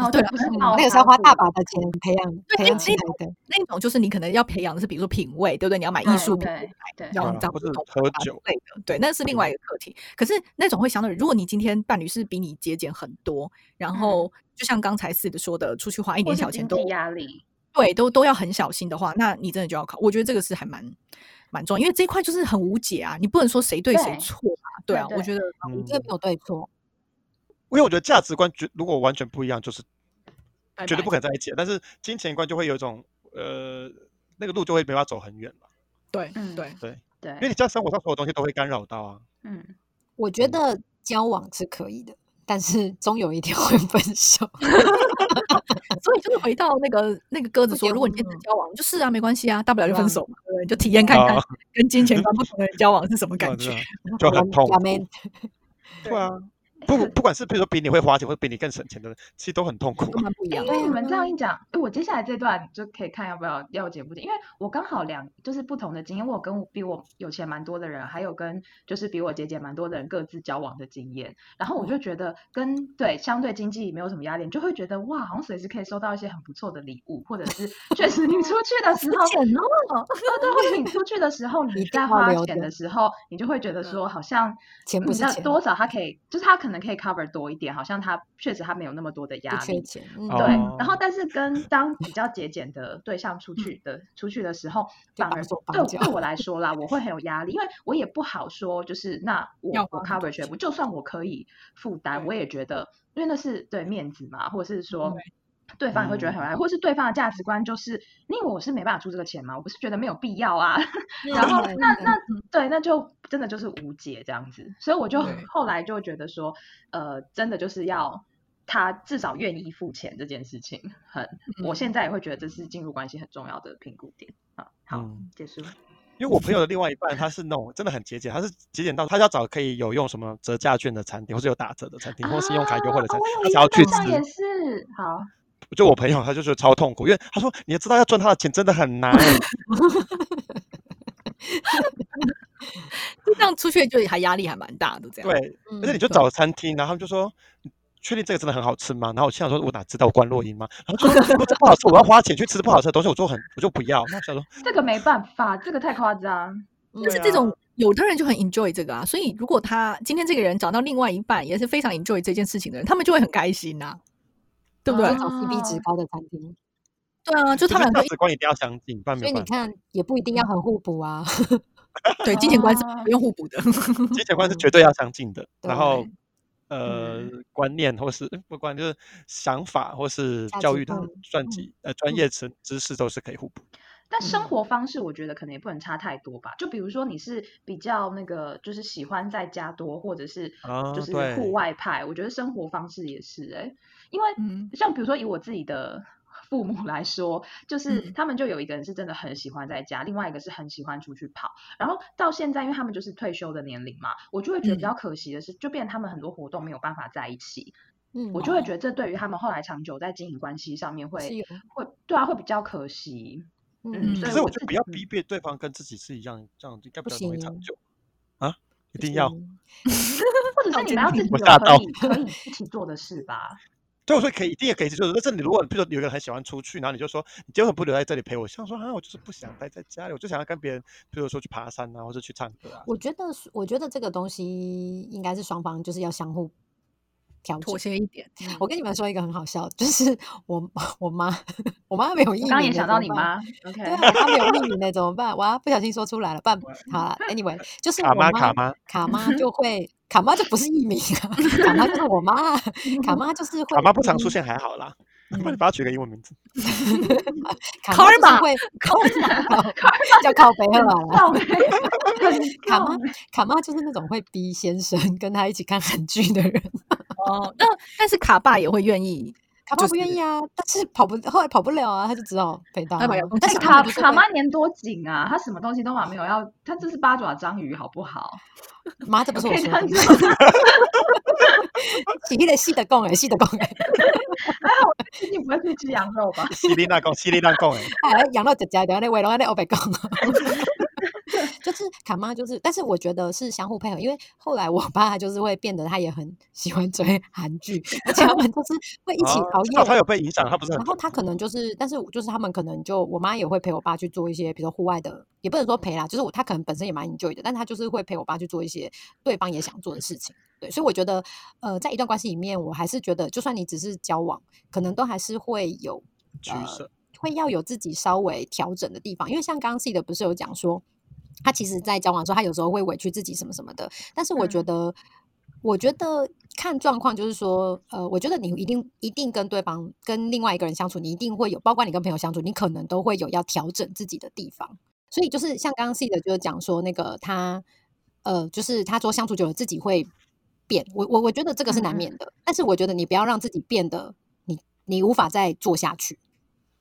哦，对了，那个是要花大把的钱培养培养起来的。那种就是你可能要培养的是，比如说品味，对不对？你要买艺术品，对，要这样子喝酒类的，对，那是另外一个课题。可是那种会相对，如果你今天伴侣是比你节俭很多，然后就像刚才似的说的，出去花一点小钱都压力，对，都都要很小心的话，那你真的就要考。我觉得这个是还蛮蛮重要，因为这一块就是很无解啊，你不能说谁对谁错嘛。对啊，我觉得这个没有对错，因为我觉得价值观绝如果完全不一样，就是。绝对不可能在一起，但是金钱观就会有一种呃，那个路就会没法走很远了。对，嗯，对，对，对，因为你在生活上所有东西都会干扰到啊。嗯，*laughs* 我觉得交往是可以的，但是终有一天会 *laughs* 分手。*laughs* 所以就是回到那个那个鸽子说，如果你坚持交往，就是啊，没关系啊，大不了就分手嘛，对，就体验看看跟金钱观不同的人交往是什么感觉，就很痛。对啊。*laughs* 不，不管是比如说比你会花钱，或者比你更省钱的人，其实都很痛苦。不一样。对你们这样一讲，我接下来这段就可以看要不要要解不解，因为我刚好两就是不同的经验，我跟比我有钱蛮多的人，还有跟就是比我节俭蛮多的人各自交往的经验。然后我就觉得跟对相对经济没有什么压力，就会觉得哇，好像随时可以收到一些很不错的礼物，或者是 *laughs* 确实你出去的时候，钱哦，对，或者你出去的时候 *laughs* 你在花钱的时候，你就会觉得说好像钱不是钱，多少他可以，就是他可。可能可以 cover 多一点，好像他确实他没有那么多的压力，对。然后，但是跟当比较节俭的对象出去的出去的时候，反而对对我来。*laughs* 说啦，我会很有压力，因为我也不好说，就是那我我 cover 全部，就算我可以负担，我也觉得，因为那是对面子嘛，或者是说。对方也会觉得很爱，或是对方的价值观就是，因为我是没办法出这个钱嘛，我不是觉得没有必要啊。*laughs* 然后那那对，那就真的就是无解这样子。所以我就后来就觉得说，呃，真的就是要他至少愿意付钱这件事情，很，我现在也会觉得这是进入关系很重要的评估点啊。好，结束。因为我朋友的另外一半他是那种真的很节俭，他是节俭到他要找可以有用什么折价券的餐厅，或是有打折的餐厅，或信用卡优惠的餐厅，他只要去吃。也是好。就我朋友，他就觉得超痛苦，因为他说，你要知道要赚他的钱真的很难。就这样出去就还压力还蛮大的，这样。对，而且你就找餐厅，然后他们就说，确定这个真的很好吃吗？然后我心想说，我哪知道关洛音吗？然后说 *laughs* 不好吃，我要花钱去吃不好吃的东西，我就很我就不要。那想说这个没办法，这个太夸张。但是这种有的人就很 enjoy 这个啊，所以如果他今天这个人找到另外一半也是非常 enjoy 这件事情的人，他们就会很开心呐、对不对？这种 CP 值高的餐厅，对啊，就他们两个价值观一定要相近，不然所以你。看也不一定要很互补啊。*laughs* 对金钱观是啊不用互补的。金钱观是绝对要相近的，然后对呃观念或是呃不管就是想法或是教育的值观专辑呃专业知知识都是可以互补。但生嗯活方式我觉得可能也不能差太多吧。就比如说你是比较那个，就是喜欢在家多，或者是啊就是对户外派，我觉得生活方式也是哎、因为嗯像比如说以我自己的 *laughs* 父母来说，就是嗯他们就有一个人是真的很喜欢在家，另外一个是很喜欢出去跑。然后到现在，因为他们就是退休的年龄嘛，我就会觉得比嗯较可惜的是，就变成他们很多活动没有办法在一起。嗯，我就会觉得这对于他们后来长久在经营关系上面是会有会对啊，会比较可惜。嗯，所以我自己是我觉得不要嗯逼迫对方跟自己是一样，这样应该比不较容易长行久啊！一不定要行或者是你们要 *laughs* 自己有我吓到可以可以一起做的事吧。对我说可以，一定也可以，就是但是你如果比如说有人很喜欢出去，然后你就说你为什么不留在这里陪我？像说啊，我就是不想待在家里，我就想要跟别人，比如说去爬山啊，或者去唱歌啊。我觉得是，我觉得这个东西应该是双方就是要相互调妥。协一点，我跟你们说一个很好笑，就是我我妈，我妈没有艺名刚刚也想到。你妈，OK，对啊，她没有艺名的怎么办？哇，不小心说出来了，办 *laughs* 好了。Anyway，就是卡我妈卡妈卡妈就会卡妈就不是艺名啊，卡妈就是我妈啊，卡妈就是会卡妈不常出逼现还好啦，嗯不然你把它取个英文名字。*laughs* 卡妈就是 *laughs* Karma 会叫靠背赫啊啦。靠北卡妈卡妈就是那种会逼先生跟他一起看韩剧的人。哦，那但是卡爸也会愿意，卡爸不愿意啊，但是跑不后来跑不了啊，他就只好陪他啊他把遥控。但卡卡妈年多紧啊，他什么东西都嘛没有要，他这是八爪章鱼好不好？*laughs* 妈，这不是我说的样，子吗，洗 *laughs* 的细的供哎，细的供哎，最近不会去吃羊肉吧？*laughs* 西利那贡，西利那贡哎，哎，养到姐姐的那围龙那欧北供。就是卡妈，就是，但是我觉得是相互配合，因为后来我爸他就是会变得他也很喜欢追韩剧，而且他们就是会一起熬夜，他有被影响，他不是很然后他可能就是，但是就是他们可能就我妈也会陪我爸去做一些，比如说户外的，也不能说陪啦，就是我他可能本身也蛮 enjoy 的，但他就是会陪我爸去做一些对方也想做的事情。对，所以我觉得，呃，在一段关系里面，我还是觉得，就算你只是交往，可能都还是会有取舍。会要有自己稍微调整的地方，因为像刚刚 C 的不是有讲说，他其实在交往的时候，他有时候会委屈自己什么什么的，但是我觉嗯得，我觉得看状况，就是说，呃，我觉得你一定一定跟对方跟另外一个人相处，你一定会有，包括你跟朋友相处，你可能都会有要调整自己的地方。所以就是像刚刚 C 的，就是讲说那个他，呃，就是他说相处久了自己会变，我我我觉得这个是难免的，但是我觉得你不要让自己变得你你无法再做下去。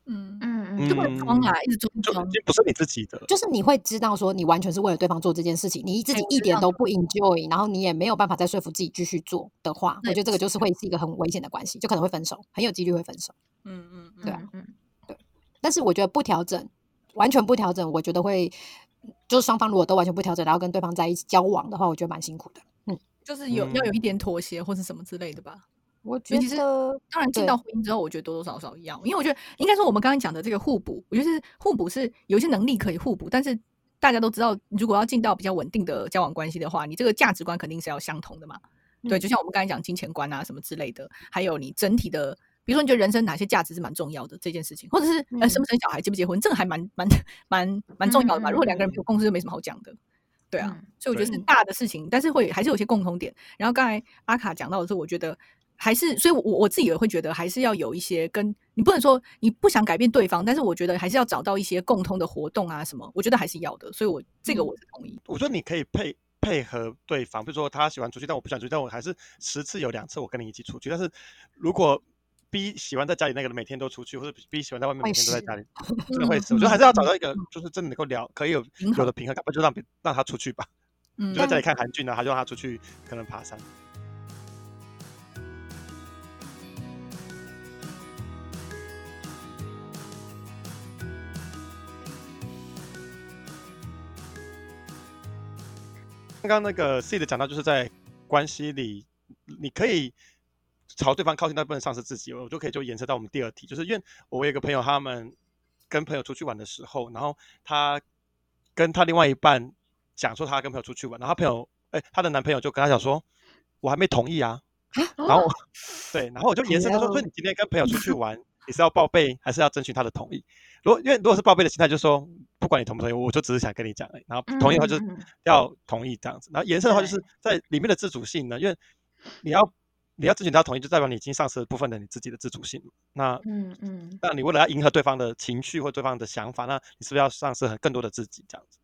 嗯，嗯嗯就不能装啊，一直装就不是你自己的。就是你会知道说，你完全是为了对方做这件事情，你自己一点都不 enjoy，然后你也没有办法再说服自己继续做的话，我觉得这个就是会是一个很危险的关系，就可能会分手，很有几率会分手。嗯嗯嗯，对啊嗯对但是我觉得不调整，完全不调整，我觉得会，就是双方如果都完全不调整，然后跟对方在一起交往的话，我觉得蛮辛苦的。嗯，就是有要有一点妥协或是什么之类的吧。我觉尤其是得当然，进到婚姻之后，我觉得多多少少要，因为我觉得应该说我们刚刚讲的这个互补，我觉得是互补是有一些能力可以互补，但是大家都知道，如果要进到比较稳定的交往关系的话，你这个价值观肯定是要相同的嘛。对，嗯就像我们刚才讲金钱观啊什么之类的，还有你整体的，比如说你觉得人生哪些价值是蛮重要的这件事情，或者是呃生不生小孩、结不结婚，这个还蛮蛮蛮蛮重要的嘛。如果两个人没嗯有共识，就没什么好讲的。对啊，嗯所以我觉得是对大的事情，但是会还是有一些共同点。然后刚才阿卡讲到的是，我觉得还是，所以我我自己也会觉得还是要有一些跟你不能说你不想改变对方，但是我觉得还是要找到一些共通的活动啊什么，我觉得还是要的。所以我这个嗯我是同意。我觉得你可以配配合对方，比如说他喜欢出去，但我不喜欢出去，但我还是十次有两次我跟你一起出去。但是如果 B 喜欢在家里那个人每天都出去，或者 B 喜欢在外面每天都在家里，*laughs* 真的会死。我觉得还是要找到一个就是真的能够聊，可以有有的平衡感，就让别让他出去吧，*laughs* 嗯就在家里看韩剧呢，他就让他出去可能爬山。刚刚那个 C 的讲到，就是在关系里，你可以朝对方靠近，但不能丧失自己。我就可以就延伸到我们第二题，就是因为我有一个朋友，他们跟朋友出去玩的时候，然后他跟他另外一半讲说她跟朋友出去玩，然后她朋友哎，她的男朋友就跟她讲说，我还没同意啊。然后对，然后我就延伸他说，说你今天跟朋友出去玩，你是要报备还是要征询他的同意？如果因为如果是报备的心态，就是说不管你同不同意，我就只是想跟你讲，然后同意的话就是要同意这样子。然后延伸的话就是在里面的自主性呢，因为你要你要征询他同意，就代表你已经丧失了部分的你自己的自主性。那嗯嗯，那你为了要迎合对方的情绪或对方的想法，那你是不是要丧失很更多的自己这样子？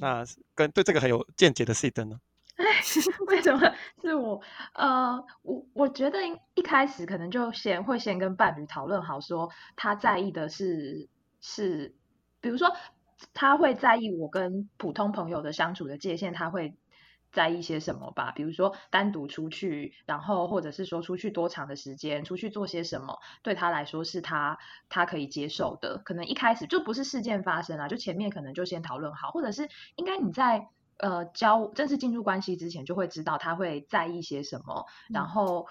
那跟对这个很有见解的 C 灯呢？哎，*laughs* 为什么是我？呃，我我觉得一开始可能就先会先跟伴侣讨论好，说他在意的是是，比如说他会在意我跟普通朋友的相处的界限，他会在意些什么吧？比如说单独出去，然后或者是说出去多长的时间，出去做些什么，对他来说是他他可以接受的。可能一开始就不是事件发生啊，就前面可能就先讨论好，或者是应该你在。呃，交正式进入关系之前，就会知道他会在意些什么。然后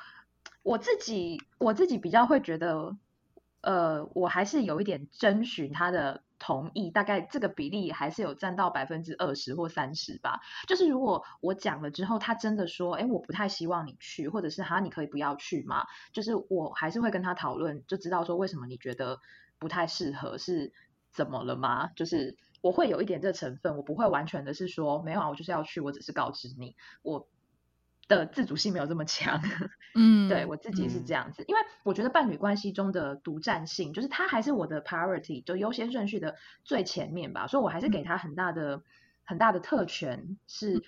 我自己，我自己比较会觉得，呃，我还是有一点征询他的同意，大概这个比例还是有占到百分之二十或三十吧。就是如果我讲了之后，他真的说，哎，我不太希望你去，或者是哈，你可以不要去嘛？就是我还是会跟他讨论，就知道说为什么你觉得不太适合，是怎么了吗？就是。我会有一点这成分，我不会完全的是说没有啊，我就是要去，我只是告知你，我的自主性没有这么强。*laughs* 嗯，对我自己是这。样子，因为我觉得伴侣关系中的独占性，就是他还是我的 priority，就优先顺序的最前面吧，所以我还是给他很大的很大的特权，是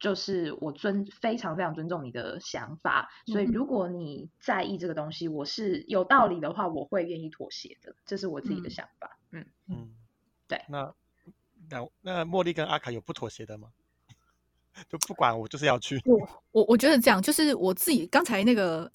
就是我尊非常非常尊重你的想法，所以如果你在意这个东西，我是有道理的话，我会愿意妥协的，这是我自己的想法。嗯。嗯，对，那。那那茉莉跟阿卡有不妥协的吗？*laughs* 就不管我就是要去。我我我觉得这样，就是我自己刚才那个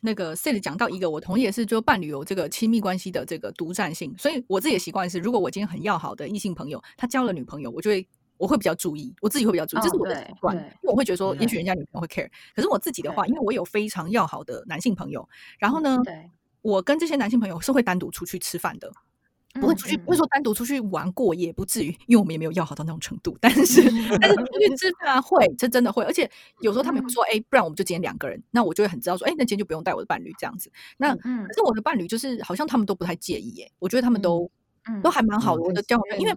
那个 s a d 讲到一个，我同意的是，就伴侣有这个亲密关系的这个独占性，所以我自己的习惯是，如果我今天很要好的异性朋友，他交了女朋友，我就会我会比较注意，我自己会比较注意，这是我的习惯，因为我会觉得说，也许人家女朋友会 care，可是我自己的话，因为我有非常要好的男性朋友，然后呢，我跟这些男性朋友是会单独出去吃饭的。不会出去，不会说单独出去玩过夜，不至于，因为我们也没有要好到那种程度。但是，但是出去吃饭会，这真的会。而且有时候他们会说：“哎，不然我们就今天两个人。”那我就会很知道说：“哎，那今天就不用带我的伴侣这样子。”那可是我的伴侣就是好像他们都不太介意耶。我觉得他们都都还蛮好的。我的交往，因为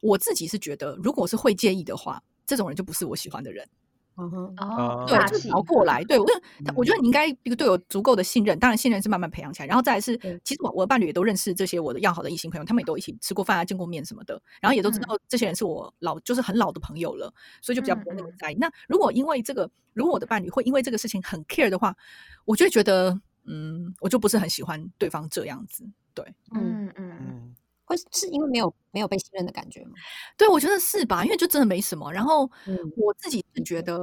我自己是觉得，如果是会介意的话，这种人就不是我喜欢的人。嗯哼，哦，对，就熬过来。对我，我觉得你应该一个对我足够的信任。当然，信任是慢慢培养起来。然后再来是，其实我我的伴侣也都认识这些我的要好的异性朋友，他们也都一起吃过饭啊，见过面什么的。然后也都知道这些人是我老就是很老的朋友了，所以就比较不会那么在意。那如果因为这个，如果我的伴侣会因为这个事情很 care 的话，我就会觉得，嗯，我就不是很喜欢对方这样子。对，嗯嗯嗯。是因为没有没有被信任的感觉吗？对，我觉得是吧？因为就真的没什么。然后我自己是觉得，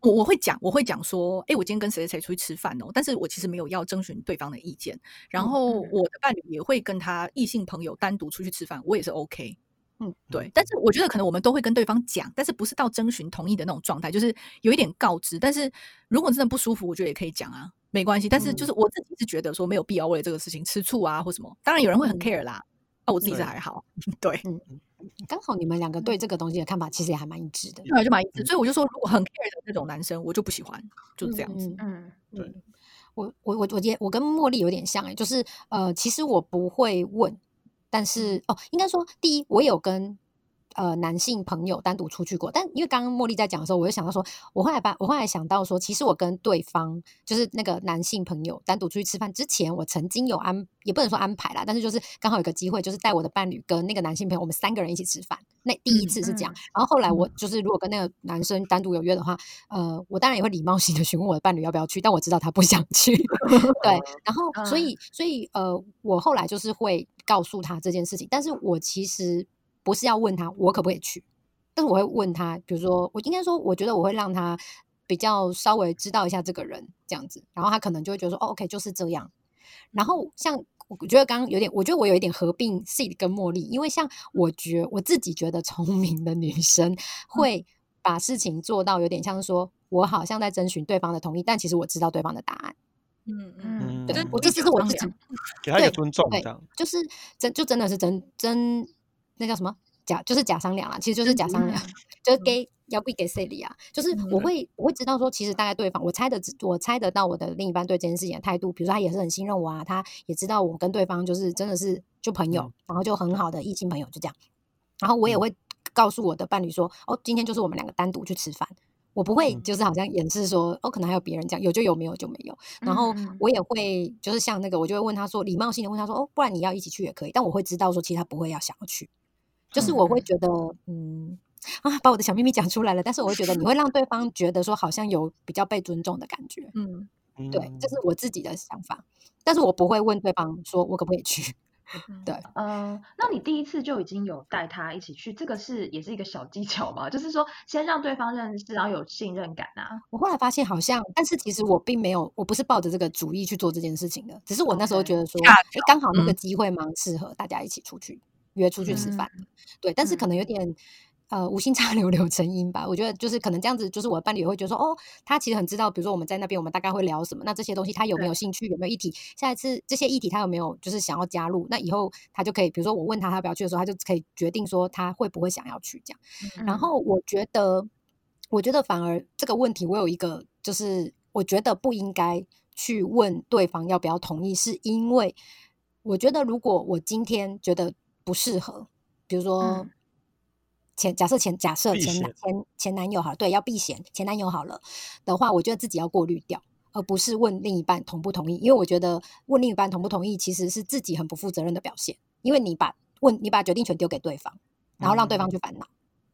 我我会讲，我会讲说，哎，我今天跟谁谁谁出去吃饭哦，但是我其实没有要征询对方的意见。然后我的伴侣也会跟他异性朋友单独出去吃饭，我也是 OK。嗯，对。但是我觉得可能我们都会跟对方讲，但是不是到征询同意的那种状态，就是有一点告知。但是如果真的不舒服，我觉得也可以讲啊，没关系。但是就是我自己是觉得说没有必要为了这个事情吃醋啊或什么。当然有人会很 care 啦。那我自己是还好，*laughs* 对，嗯，刚好你们两个对这个东西的看法其实也还蛮一致的，对，就蛮一致。所以我就说，如果很 care 的那种男生，我就不喜欢，就是这样子。嗯，对，我我我我也我跟茉莉有点像哎，就是呃，其实我不会问，但是哦，应该说第一，我有跟。呃，男性朋友单独出去过，但因为刚刚茉莉在讲的时候，我就想到说，我后来把我后来想到说，其实我跟对方就是那个男性朋友单独出去吃饭之前，我曾经有安，也不能说安排啦，但是就是刚好有个机会，就是带我的伴侣跟那个男性朋友，我们三个人一起吃饭。那第一次是这样，然后后来我就是如果跟那个男生单独有约的话，呃，我当然也会礼貌性的询问我的伴侣要不要去，但我知道他不想去，*laughs* 对，*laughs* 然后所以所以呃，我后来就是会告诉他这件事情，但是我其实。不是要问他我可不可以去，但是我会问他，比如说我应该说，我觉得我会让他比较稍微知道一下这个人这样子，然后他可能就会觉得说，哦，OK，就是这样。然后像我觉得刚刚有点，我觉得我有一点合并 C 跟茉莉，因为像我觉我自己觉得聪明的女生 *laughs* 会把事情做到有点像说，我好像在征询对方的同意，但其实我知道对方的答案。嗯嗯，对，我这只是我自己给他一个尊重，这样就是真就真的是真真。那叫什么？假就是假商量啦，其实就是假商量，就是给要不给谁理啊？就是我会我会知道说，其实大概对方我猜的我猜得到我的另一半对这件事情的态度，比如说他也是很信任我啊，他也知道我跟对方就是真的是就朋友，然后就很好的异性朋友就这样，然后我也会告诉我的伴侣说，哦，今天就是我们两个单独去吃饭。我不会，就是好像掩饰说，哦，可能还有别人这样，有就有，没有就没有。然后我也会，就是像那个，我就会问他说，礼貌性的问他说，哦，不然你要一起去也可以。但我会知道说，其实他不会要想要去，就是我会觉得，嗯，啊，把我的小秘密讲出来了。但是我会觉得，你会让对方觉得说，好像有比较被尊重的感觉。嗯，对，这是我自己的想法。但是我不会问对方说，我可不可以去。对，嗯，那你第一次就已经有带他一起去，这个是也是一个小技巧嘛？就是说，先让对方认识，然后有信任感啊。我后来发现好像，但是其实我并没有，我不是抱着这个主意去做这件事情的，只是我那时候觉得说，哎，刚好那个机会蛮适合大家一起出去约出去吃饭的。对，但是可能有点。呃，无心插柳柳成荫吧。我觉得就是可能这样子，就是我的伴侣也会觉得说，哦，他其实很知道，比如说我们在那边，我们大概会聊什么。那这些东西他有没有兴趣？有没有议题？下一次这些议题他有没有就是想要加入？那以后他就可以，比如说我问他他要不要去的时候，他就可以决定说他会不会想要去这样。然后我觉得，我觉得反而这个问题，我有一个就是，我觉得不应该去问对方要不要同意，是因为我觉得如果我今天觉得不适合，比如说。前假设前假设前男前前男友好对要避嫌前男友好了的话，我觉得自己要过滤掉，而不是问另一半同不同意。因为我觉得问另一半同不同意，其实是自己很不负责任的表现。因为你把问你把决定权丢给对方，然后让对方去烦恼。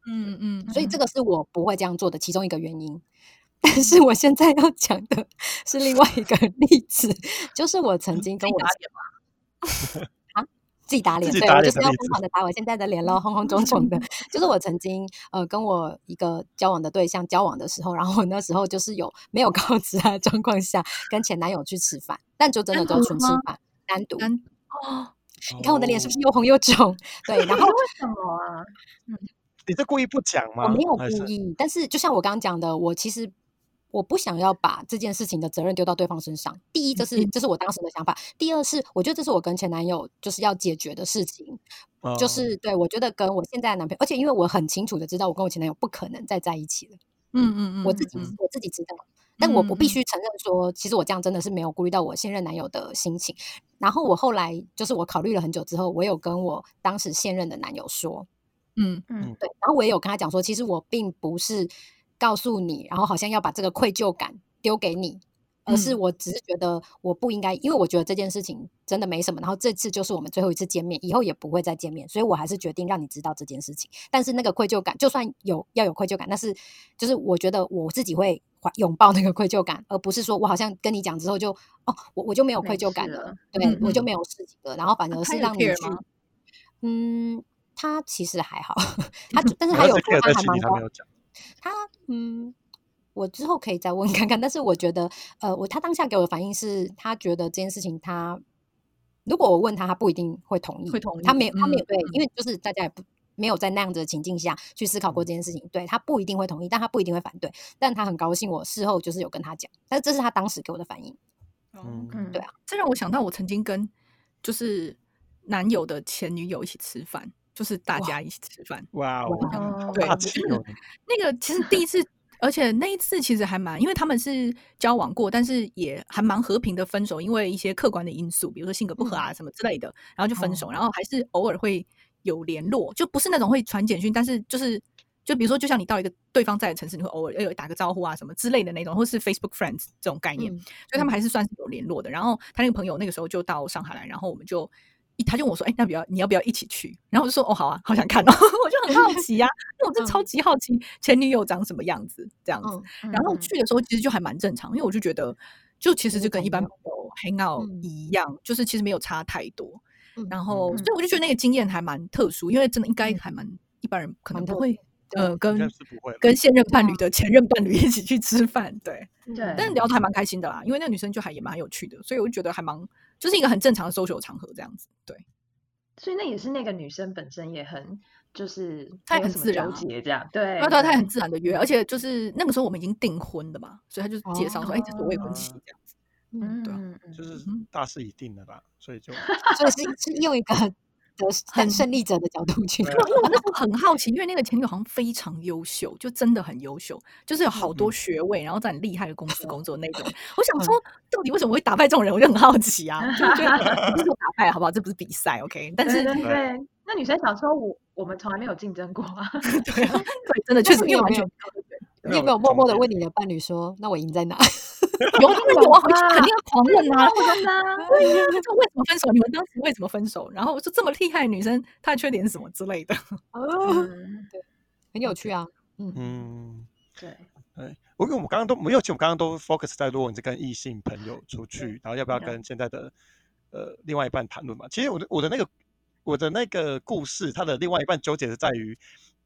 嗯嗯，所以这个是我不会这样做的其中一个原因。但是我现在要讲的 *laughs* 是另外一个例子，就是我曾经跟我。*laughs* 自己打脸，对我就是要疯狂的打我现在的脸 *laughs* 喽，红红肿肿的。就是我曾经呃跟我一个交往的对象交往的时候，然后我那时候就是有没有告知他的状况下，跟前男友去吃饭，但就真的就纯吃饭，单独。哦，*sniffs* 你看我的脸是不是又红又肿？对，然后为什么啊？嗯，你是故意不讲吗？我没有故意，但是就像我刚刚讲的，我其实。我不想要把这件事情的责任丢到对方身上。第一，这是这是我当时的想法；第二是，我觉得这是我跟前男友就是要解决的事情。就是对我觉得跟我现在的男朋友，而且因为我很清楚的知道，我跟我前男友不可能再在一起了。嗯嗯嗯，我自己我自己知道，但我不必须承认说，其实我这样真的是没有顾虑到我现任男友的心情。然后我后来就是我考虑了很久之后，我有跟我当时现任的男友说，嗯嗯，对，然后我也有跟他讲说，其实我并不是。告诉你，然后好像要把这个愧疚感丢给你，而是我只是觉得我不应该，因为我觉得这件事情真的没什么。然后这次就是我们最后一次见面，以后也不会再见面，所以我还是决定让你知道这件事情。但是那个愧疚感，就算有要有愧疚感，但是就是我觉得我自己会拥抱那个愧疚感，而不是说我好像跟你讲之后就哦，我我就没有愧疚感了，对我就没有事情了。然后反而是让你去，*laughs* 嗯，他其实还好，*laughs* 他 *laughs* 但是他有他还蛮高。他嗯，我之后可以再问看看，但是我觉得，呃，我他当下给我的反应是他觉得这件事情，他如果我问他，他不一定会同意，会同意，他没有，他没有对，因为就是大家也不没有在那样子的情境下去思考过这件事情，对他不一定会同意，但他不一定会反对，但他很高兴，我事后就是有跟他讲，但是这是他当时给我的反应，嗯，对啊，这让我想到我曾经跟就是男友的前女友一起吃饭。就是大家一起吃饭，哇哦，对，那个其实第一次，而且那一次其实还蛮，因为他们是交往过，但是也还蛮和平的分手，因为一些客观的因素，比如说性格不合啊什么之类的，然后就分手，然后还是偶尔会有联络，就不是那种会传简讯，但是就是就比如说，就像你到一个对方在的城市，你会偶尔有打个招呼啊什么之类的那种，或是 Facebook Friends 这种概念，所以他们还是算是有联络的。然后他那个朋友那个时候就到上海来，然后我们就。他就问我说：“哎，那不要你要不要一起去？”然后我就说：“哦，好啊，好想看哦。*laughs* ”我就很好奇呀，*laughs* 因为我真超级好奇前女友长什么样子这样子。然后去的时候其实就还蛮正常，因为我就觉得，就其实就跟一般朋友 hang out 一样，就是其实没有差太多。然后所以我就觉得那个经验还蛮特殊，因为真的应该还蛮一般人可能不会呃跟跟现任伴侣的前任伴侣 *laughs* 一起去吃饭，对对。但是聊的还蛮开心的啦，因为那个女生就还也蛮有趣的，所以我就觉得还蛮。就是一个很正常的 social 场合这样子，对。所以那也是那个女生本身也很，就是她也很自然结这样，对。对，她很自然的约，而且就是那个时候我们已经订婚的嘛，所以她就介绍说：“哎，这是未婚妻这样子。”嗯，对，就是大势已定了吧，所以就 *laughs* 所以是是用一个得很胜利者的角度去。因为我那时候很好奇，因为那个前女友好像非常优秀，就真的很优秀，就是有好多学位，然后在很厉害的公司工作那种。*laughs* 我想说，到底为什么会打败这种人？我就很好奇啊，就觉得 *laughs* 不是打败好不好？这不是比赛，OK？但是对，那女生想说，我我们从来没有竞争过啊。*laughs* 对啊，对，真的确实因为完全。你有没有默默的问你的伴侣说：“那我赢在哪？”有，那 *laughs* 有啊，回去肯定要狂问啊！真的，对呀，这为什么分手？你们当时为什么分手？然后我说这么厉害的女生，她的缺点是什么之类的？*laughs* 哦，对，很有趣啊。嗯嗯，对对。*laughs* 我因为我们刚刚都没有，其实我们刚刚都 focus 在如果你是跟异性朋友出去，然后要不要跟现在的呃另外一半谈论嘛？其实我的我的那个我的那个故事，它的另外一半纠结是在于，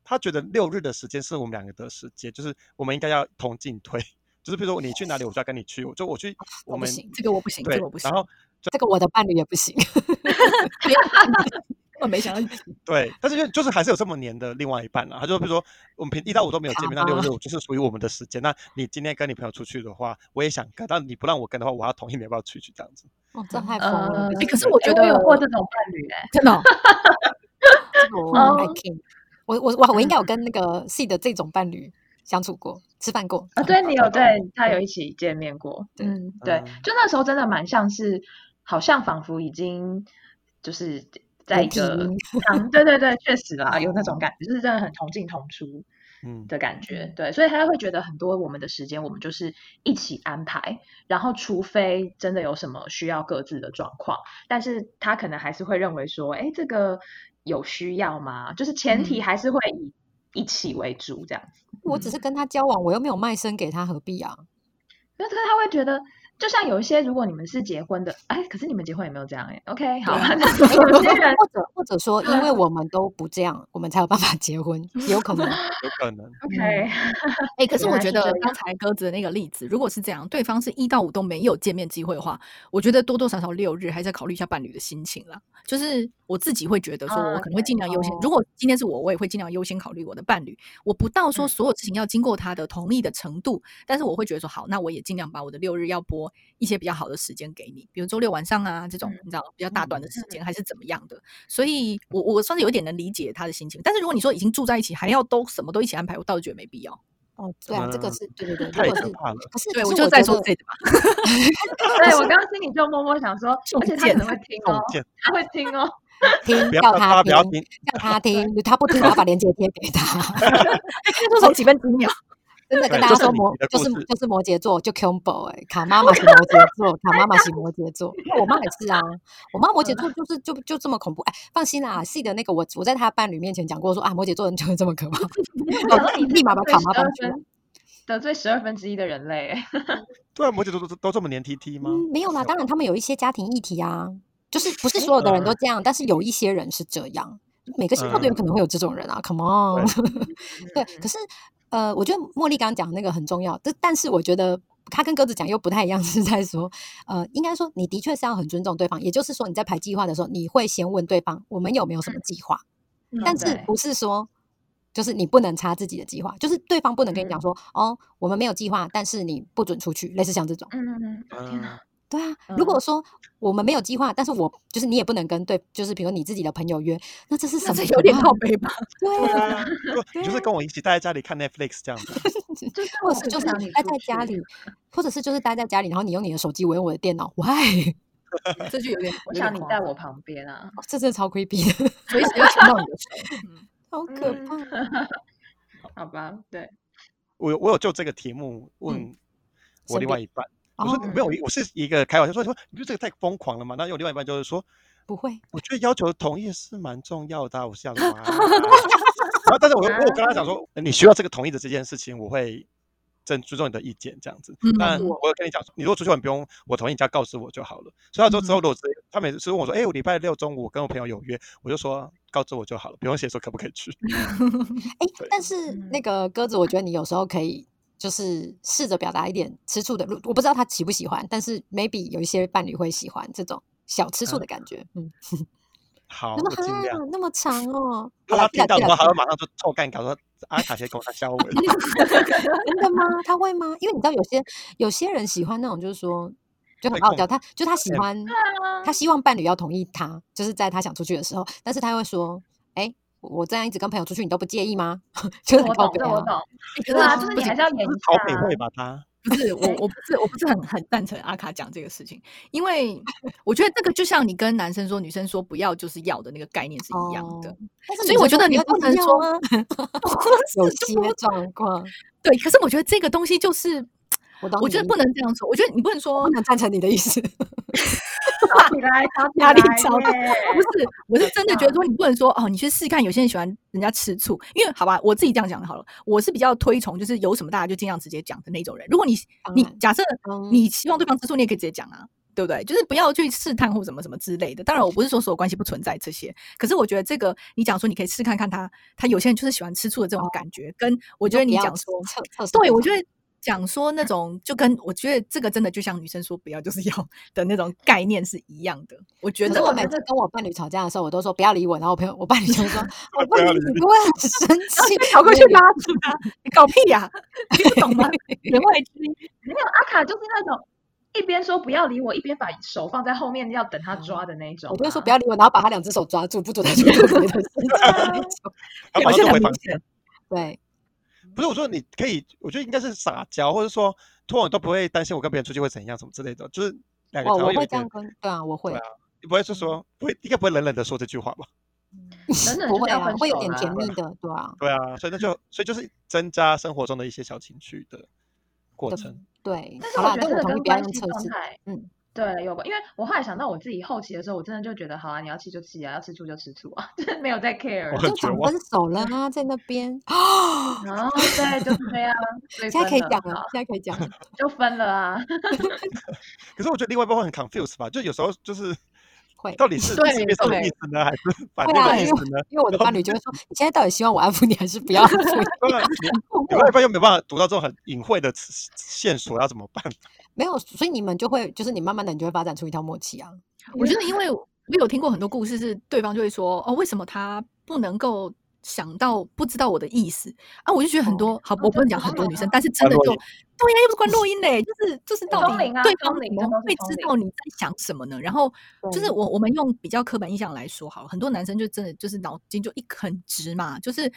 他觉得六日的时间是我们两个的时间，就是我们应该要同进退。*laughs* 就是比如说你去哪里，我就要跟你去。我就我去，我们这个我不行，这个我不行。然后这个我的伴侣也不行。*laughs* *laughs* 我没想到。对，但是就就是还是有这么黏的另外一半啊。他就比如说我们平一到五都没有见面，那六日就是属于我们的时间。那你今天跟你朋友出去的话，我也想跟，但你不让我跟的话，我要同意你要不要出去这样子。哦，这太疯了。可是我觉得有过这种伴侣哎，真的。我我我我我应该有跟那个 C 的这种伴侣。相处过，吃饭过啊？对你有对他有一起见面过？嗯，对，就那时候真的蛮像是，好像仿佛已经就是在一个，对对对，确实啦，有那种感觉，就是真的很同进同出，嗯的感觉。对，所以他会觉得很多我们的时间，我们就是一起安排，然后除非真的有什么需要各自的状况，但是他可能还是会认为说，哎，这个有需要吗？就是前提还是会以。一起为主这样子，我只是跟他交往，我又没有卖身给他，何必啊？那这个他会觉得。就像有一些，如果你们是结婚的，哎，可是你们结婚也没有这样？哎，OK，好。有些人或者或者说，因为 *laughs* 我们都不这样，我们才有办法结婚，有可能，*laughs* 有可能。*laughs* OK，哎，可是我觉得刚才鸽子的那个例子，如果是这样，对方是一到五都没有见面机会的话，我觉得多多少少六日还是要考虑一下伴侣的心情啦。就是我自己会觉得说，我可能会尽量优先。如果今天是我，我也会尽量优先考虑我的伴侣。我不到说所有事情要经过他的同意的程度，但是我会觉得说，好，那我也尽量把我的六日要播。一些比较好的时间给你，比如周六晚上啊这种，你知道比较大段的时间还是怎么样的，所以我我算是有点能理解他的心情。但是如果你说已经住在一起，还要都什么都一起安排，我倒是觉得没必要。哦，对啊，这个是对对对，太可怕了。可是，对我就在说这个嘛。*laughs* *laughs* 对我刚刚心里就默默想说，*laughs* 而且他可能会听哦，他会听哦，听叫他听，叫他听，他不听，我要把链接贴给他。多少几分几秒？真的跟大家说摩就是就是摩羯座就 combo 哎，卡妈妈是摩羯座，卡妈妈是摩羯座，我妈也是啊，我妈摩羯座就是就就这么恐怖。哎，放心啦，，C 的那个我我在他伴侣面前讲过说啊，摩羯座人就是这么可怕，*laughs* 你立马把卡妈搬出来，得罪十二分之一的人类，*laughs* 对啊，摩羯座都都这么黏 T T 吗？没有啦，当然他们有一些家庭议题啊，就是不是所有的人都这样，但是有一些人是这样，每个星座都有可能会有这种人啊，Come on，对，*laughs* 可是。呃，我觉得茉莉刚刚讲那个很重要，但但是我觉得他跟鸽子讲又不太一样，*laughs* 是在说，呃，应该说你的确是要很尊重对方，也就是说你在排计划的时候，你会先问对方我们有没有什么计划，但是不是说就是你不能插自己的计划，就是对方不能跟你讲说哦，我们没有计划，但是你不准出去，类似像这种，嗯嗯嗯，天哪。对啊，如果说我们没有计划，但是我就是你也不能跟对，就是比如你自己的朋友约，那这是什么？有点靠背吧？对啊，就是跟我一起待在家里看 Netflix 这样子，*laughs* 或者是就是待在家里，或者是就是待在家里，然后你用你的手机，我用我的电脑，Why？*laughs* 这就有点，*laughs* 我想你在我旁边啊，这真的超 creepy 的，随时要牵到你的手，好可怕。好吧，对，我我有就这个题目问我另外一半。我说没有，我是一个开玩笑说说，你觉得这个太疯狂了嘛？那有另外一半就是说不会，我觉得要求同意是蛮重要的。我想，*laughs* 然后但是我我跟他讲说，你需要这个同意的这件事情，我会真尊重你的意见这样子。但我有跟你讲，你如果出去玩不用我同意，你只要告诉我就好了。所以说之后如果他每次问我说，哎，我礼拜六中午跟我朋友有约，我就说告知我就好了，不用写说可不可以去。*laughs* 哎，但是那个鸽子，我觉得你有时候可以。就是试着表达一点吃醋的，我不知道他喜不喜欢，但是 maybe 有一些伴侣会喜欢这种小吃醋的感觉。嗯，*laughs* 好，那么长，那么长哦。*laughs* 他听到的话，他会马上就臭干，搞说 *laughs* 阿卡先跟我笑我。真的吗？他会吗？因为你知道，有些有些人喜欢那种，就是说，就很傲娇。他就他喜欢，啊他希望伴侣要同意他，就是在他想出去的时候，但是他会说：“哎，我这样一直跟朋友出去，你都不介意吗？” *laughs* 就是很我懂，我懂。可对啊，就是你还是要演一下讨北下啊。会吧他？不是我，我不是，我不是很很赞成阿卡讲这个事情，因为我觉得这个就像你跟男生说、女生说不要就是要的那个概念是一样的。哦但是所以我觉得你不能说啊 *laughs* *laughs* 有些状况，对，可是我觉得这个东西就是，我我觉得不能这样说。我觉得你不能说我不能赞成你的意思。吵起来，吵起压力来超大不是，我是真的觉得说，你不能说哦，你去试试看。有些人喜欢人家吃醋，因为好吧，我自己这样讲好了，我是比较推崇就是有什么大家就尽量直接讲的那种人。如果你你假设嗯你希望对方吃醋，你也可以直接讲啊，对不对？就是不要去试探或什么什么之类的。当然，我不是说所有关系不存在这些，可是我觉得这个你讲说你可以试看看他，他有些人就是喜欢吃醋的这种感觉，跟我觉得你讲说对，我方觉得讲说那种就跟我觉得这个真的就像女生说不要就是要的那种概念是一样的。我觉得我每次跟我伴侣吵架的时候，我都说不要理我，然后我朋友我伴侣就会说 *laughs* 我不理你，你不会很生 *laughs* 气，跑过去拉住他，你搞屁呀、你不懂吗？*laughs* 言外之意。没有阿卡就是那种一边说不要理我，一边把手放在后面要等他抓的那一种啊。我就会说不要理我，然后把他两只手抓住，不准他去做别的事情的那种。他马表现上就回房得很明显。对，不是我说你可以，我觉得应该是撒娇，或者说通常都不会担心我跟别人出去会怎样什么之类的，就是两个哦，才会这样跟，对啊，我会啊，你不会是说不会，应该不会冷冷的说这句话吧？*laughs* 冷冷不会啊，会有点甜蜜的，对啊，对啊，所以那就所以就是增加生活中的一些小情趣的过程。对但。是好啦，我觉得这个但我同意不要跟关系用测试。状态，嗯，对，有吧，因为我后来想到我自己后期的时候，我真的就觉得，好啊，你要气就气啊，要吃醋就吃醋啊，*laughs* 就是没有在 care 我。就很绝望讲分手了啊，在那边 *gasps* 然后对，就是这样，所以现在可以分讲了好，现在可以讲了。*laughs* 就分了啊。*laughs* 可是我觉得另外一半会很 confused 吧，就有时候就是会到底是对字面上的对意思呢，还是反会面啊因为的意思呢？因为我的伴侣就会说：“你现在到底希望我安抚你，还是不要安抚你当然，*laughs* 你另外一半又没办法读到这种很隐晦的线索，要怎么办？？” *laughs* 没有，所以你们就会，就是你慢慢的，你就会发展出一套默契啊。我觉得，因为我有听过很多故事，是对方就会说：“哦，为什么他不能够想到不知道我的意思啊？”我就觉得很多好，我不能讲很多女生，但是真的就对呀，又不是关录音嘞，就是就是到底对方通灵怎么会知道你在想什么呢？然后就是我我们用比较刻板印象来说好了，很多男生就真的就是脑筋就一很直嘛，就是。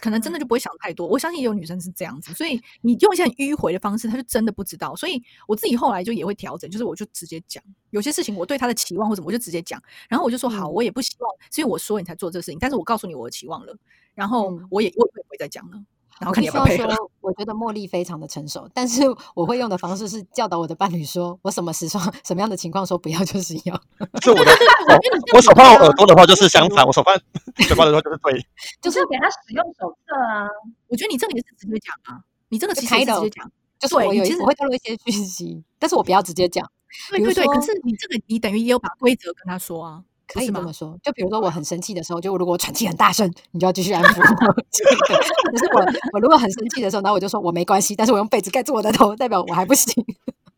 可能真的就不会想太多，我相信也有女生是这样子，所以你用一些很迂回的方式，他就真的不知道。所以我自己后来就也会调整，就是我就直接讲，有些事情我对他的期望或什么，我就直接讲，然后我就说好，嗯。我也不希望是因为我说你才做这个事情，但是我告诉你我的期望了，然后嗯。我也我也不会再讲了，然后看你我必须要要不要配合。*laughs* 说，我觉得茉莉非常的成熟，但是我会用的方式是教导我的伴侣说，我什么时候、什么样的情况说不要就是要。*laughs* 是我的，*laughs* 我我手放耳朵的话就是相反，我手放嘴巴的话就是对。就是要给他使用手册啊。我觉得你这个也是直接讲啊，你这个其实直接讲。就是我有其实我会透露一些讯息，但是我不要直接讲，对对对，可是你这个你等于也有把规则跟他说啊，不可以？这么说。就比如说我很生气的时候，就如果我喘气很大声，你就要继续安抚我。*laughs* 可是我我如果很生气的时候，然后我就说我没关系，但是我用被子盖住我的头，代表我还不行。*laughs*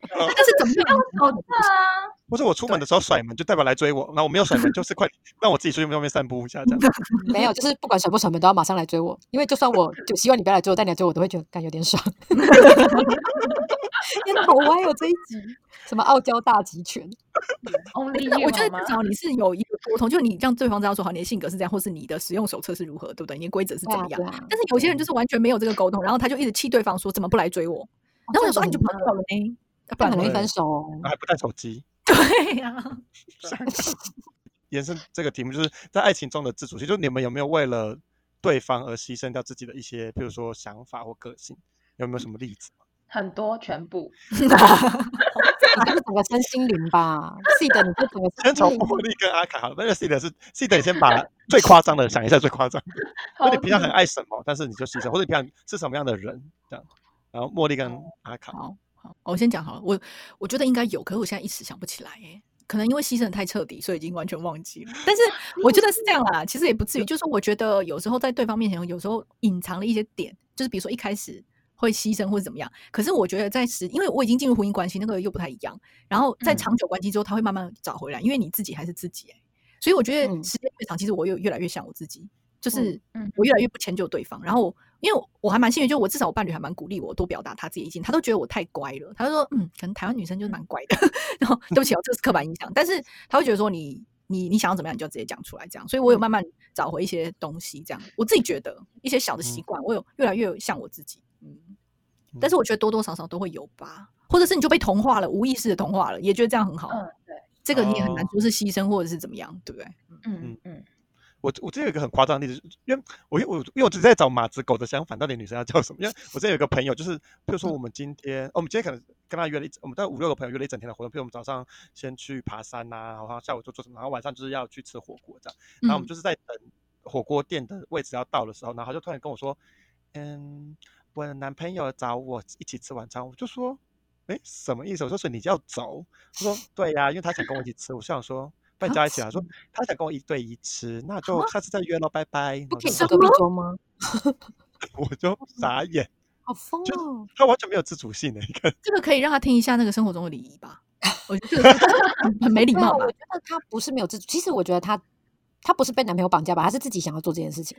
*laughs* 但是怎么样？手册啊，不是我出门的时候甩门，就代表来追我；那我没有甩门，就是快让我自己出去外面散步一下，这样。没有，就是不管甩不甩门都要马上来追我，因为就算我就希望你不要来追我，但你来追我，我都会觉得感有点爽。*laughs* 天哪，好歪哦这一集，什么傲娇大集拳？Only you 我觉得至少你是有一个沟通，就是你让对方知道说好你的性格是这样，或是你的使用手册是如何，对不对？你的规则是怎么样？啊啊但是有些人就是完全没有这个沟通，然后他就一直气对方说怎么不来追我，然后我就说啊你就跑掉了呢，啊不然很容易对分手哦。还不带手机。对呀 *laughs* *laughs* 延伸这个题目，就是在爱情中的自主性，就是你们有没有为了对方而牺牲掉自己的一些，比如说想法或个性，有没有什么例子？很多全部。*laughs* 你就是整个身心灵吧，C 的你就整个先从。茉莉跟阿卡好了，那个 C 的是 C 的，你先把最夸张的想一下最夸张，*laughs* 那你平常很爱什么，但是你就牺牲，或者你平常是什么样的人这样。然后茉莉跟阿卡，好好，我先讲好了。我我觉得应该有，可是我现在一时想不起来耶。可能因为牺牲的太彻底，所以已经完全忘记了。*laughs* 但是我觉得是这样啦，其实也不至于。就是我觉得有时候在对方面前，有时候隐藏了一些点，就是比如说一开始会牺牲或者怎么样。可是我觉得在时，因为我已经进入婚姻关系，那个又不太一样。然后在嗯长久关系之后，他会慢慢找回来，因为你自己还是自己、欸。所以我觉得嗯时间越长，其实我有越来越像我自己，就是嗯我越来越不迁就对方。然后因为我还蛮幸运，就我至少我伴侣还蛮鼓励我多表达他自己意见，他都觉得我太乖了，他就说嗯，可能台湾女生就是蛮乖的。*laughs* 然后对不起哦，这是刻板印象，但是他会觉得说你你你想要怎么样，你就直接讲出来这样。所以我有慢慢找回一些东西，这样我自己觉得一些小的习惯，我有越来越像我自己。嗯，但是我觉得多多少少都会有吧，或者是你就被同化了，无意识的同化了，也觉得这样很好。嗯，对，这个你也很难说是牺牲或者是怎么样，对不对？嗯嗯嗯。我我这有一个很夸张的例子，因为我我因为我只是在找马子狗的相反，到底女生要叫什么？因为我这有一个朋友，就是比如说我们今天，我们今天可能跟他约了一，我们带五六个朋友约了一整天的活动，比如我们早上先去爬山呐，然后下午做做什么，然后晚上就是要去吃火锅这样。然后我们就是在等火锅店的位置要到的时候，然后他就突然跟我说：“嗯，我的男朋友找我一起吃晚餐。”我就说：“哎，什么意思？”我说：“是你要走？”他说：“对呀，因为他想跟我一起吃。”我想说。不然加一起啊！说他想跟我一对一吃，那就下次再约喽，拜拜。不可以吃隔壁桌吗？*laughs* *laughs* 我就傻眼，好疯哦！他完全没有自主性的一个。这个可以让他听一下那个生活中的礼仪吧？我觉得很没礼貌。我觉得他不是没有自主，其实我觉得他他不是被男朋友绑架吧？他是自己想要做这件事情。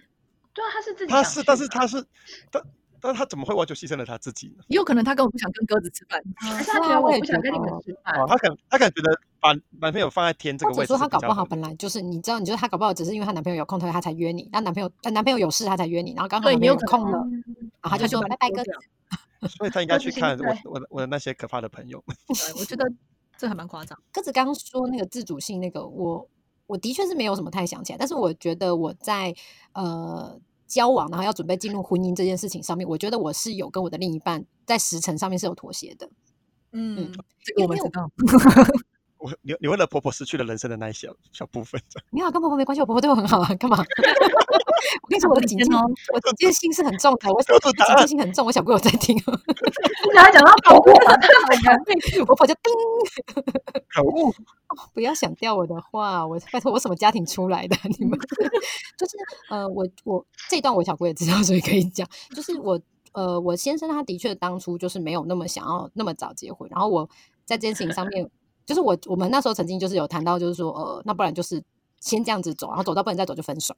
对啊，他是自己。他是，但是他是他。但他怎么会完全牺牲了他自己呢？也有可能他根本不想跟鸽子吃饭，他觉得我也不想跟你们吃饭。他可能他可能觉得把男朋友放在天这个位置，说他搞不好本来就是你知道，你觉得他搞不好只是因为他男朋友有空，他他才约你。那男朋友他男朋友有事，他才约你。然后刚好没有空了，然后他就说拜拜鸽子。*laughs* 所以他应该去看我我的我的那些可怕的朋友。我觉得这还蛮夸张。鸽子刚刚说那个自主性，那个我我的确是没有什么太想起来，但是我觉得我在呃。交往，然后要准备进入婚姻这件事情上面，我觉得我是有跟我的另一半在时辰上面是有妥协的。嗯，这个我们知道。*laughs* 我你你为了婆婆失去了人生的那一小小部分，你好跟婆婆没关系，我婆婆对我很好啊，干嘛？*laughs* 我跟你说，我的警戒，*laughs* 我警戒心是很重的，我 *laughs* 警戒心很重，我小朋友在听。*laughs* 你才讲到婆婆，婆婆就叮，可恶！不要想掉我的话，我拜托，我什么家庭出来的？你们就是呃，我我这段我小姑也知道，所以可以讲，就是我呃，我先生他的确当初就是没有那么想要那么早结婚，然后我在这件事情上面。就是我，我们那时候曾经就是有谈到，就是说，呃，那不然就是先这样子走，然后走到不能再走就分手。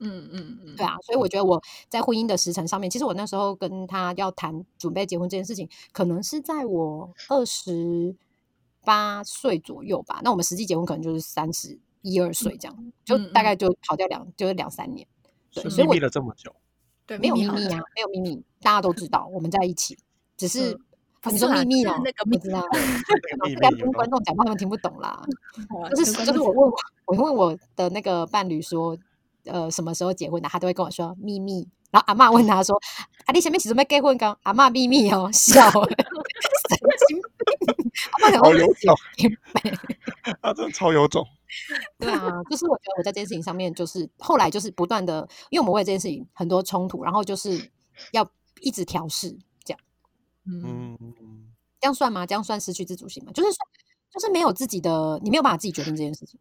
嗯嗯嗯，对啊，所以我觉得我在婚姻的时辰上面，其实我那时候跟他要谈准备结婚这件事情，可能是在我二十八岁左右吧。那我们实际结婚可能就是三十一二岁这样，就大概就跑掉两就是两三年。对，所以密了这么久，对，没有秘密啊，没有秘密，大家都知道我们在一起，只是。你说秘密哦，我知道，*laughs* 不该跟观众讲话，他们听不懂啦。就是就是我问我问我的那个伴侣说，呃，什么时候结婚的？他都会跟我说秘密。然后阿妈问他说：“啊，你前面起准备结婚刚？”阿妈秘密哦，笑，神经病。阿妈好有种，他真的超有种。对啊，就是我觉得我在这件事情上面，就是后来就是不断的，因为我们为这件事情很多冲突，然后就是要一直调试。这样嗯，这样算吗？这样算失去自主性吗？就是说，就是没有自己的，你没有办法自己决定这件事情，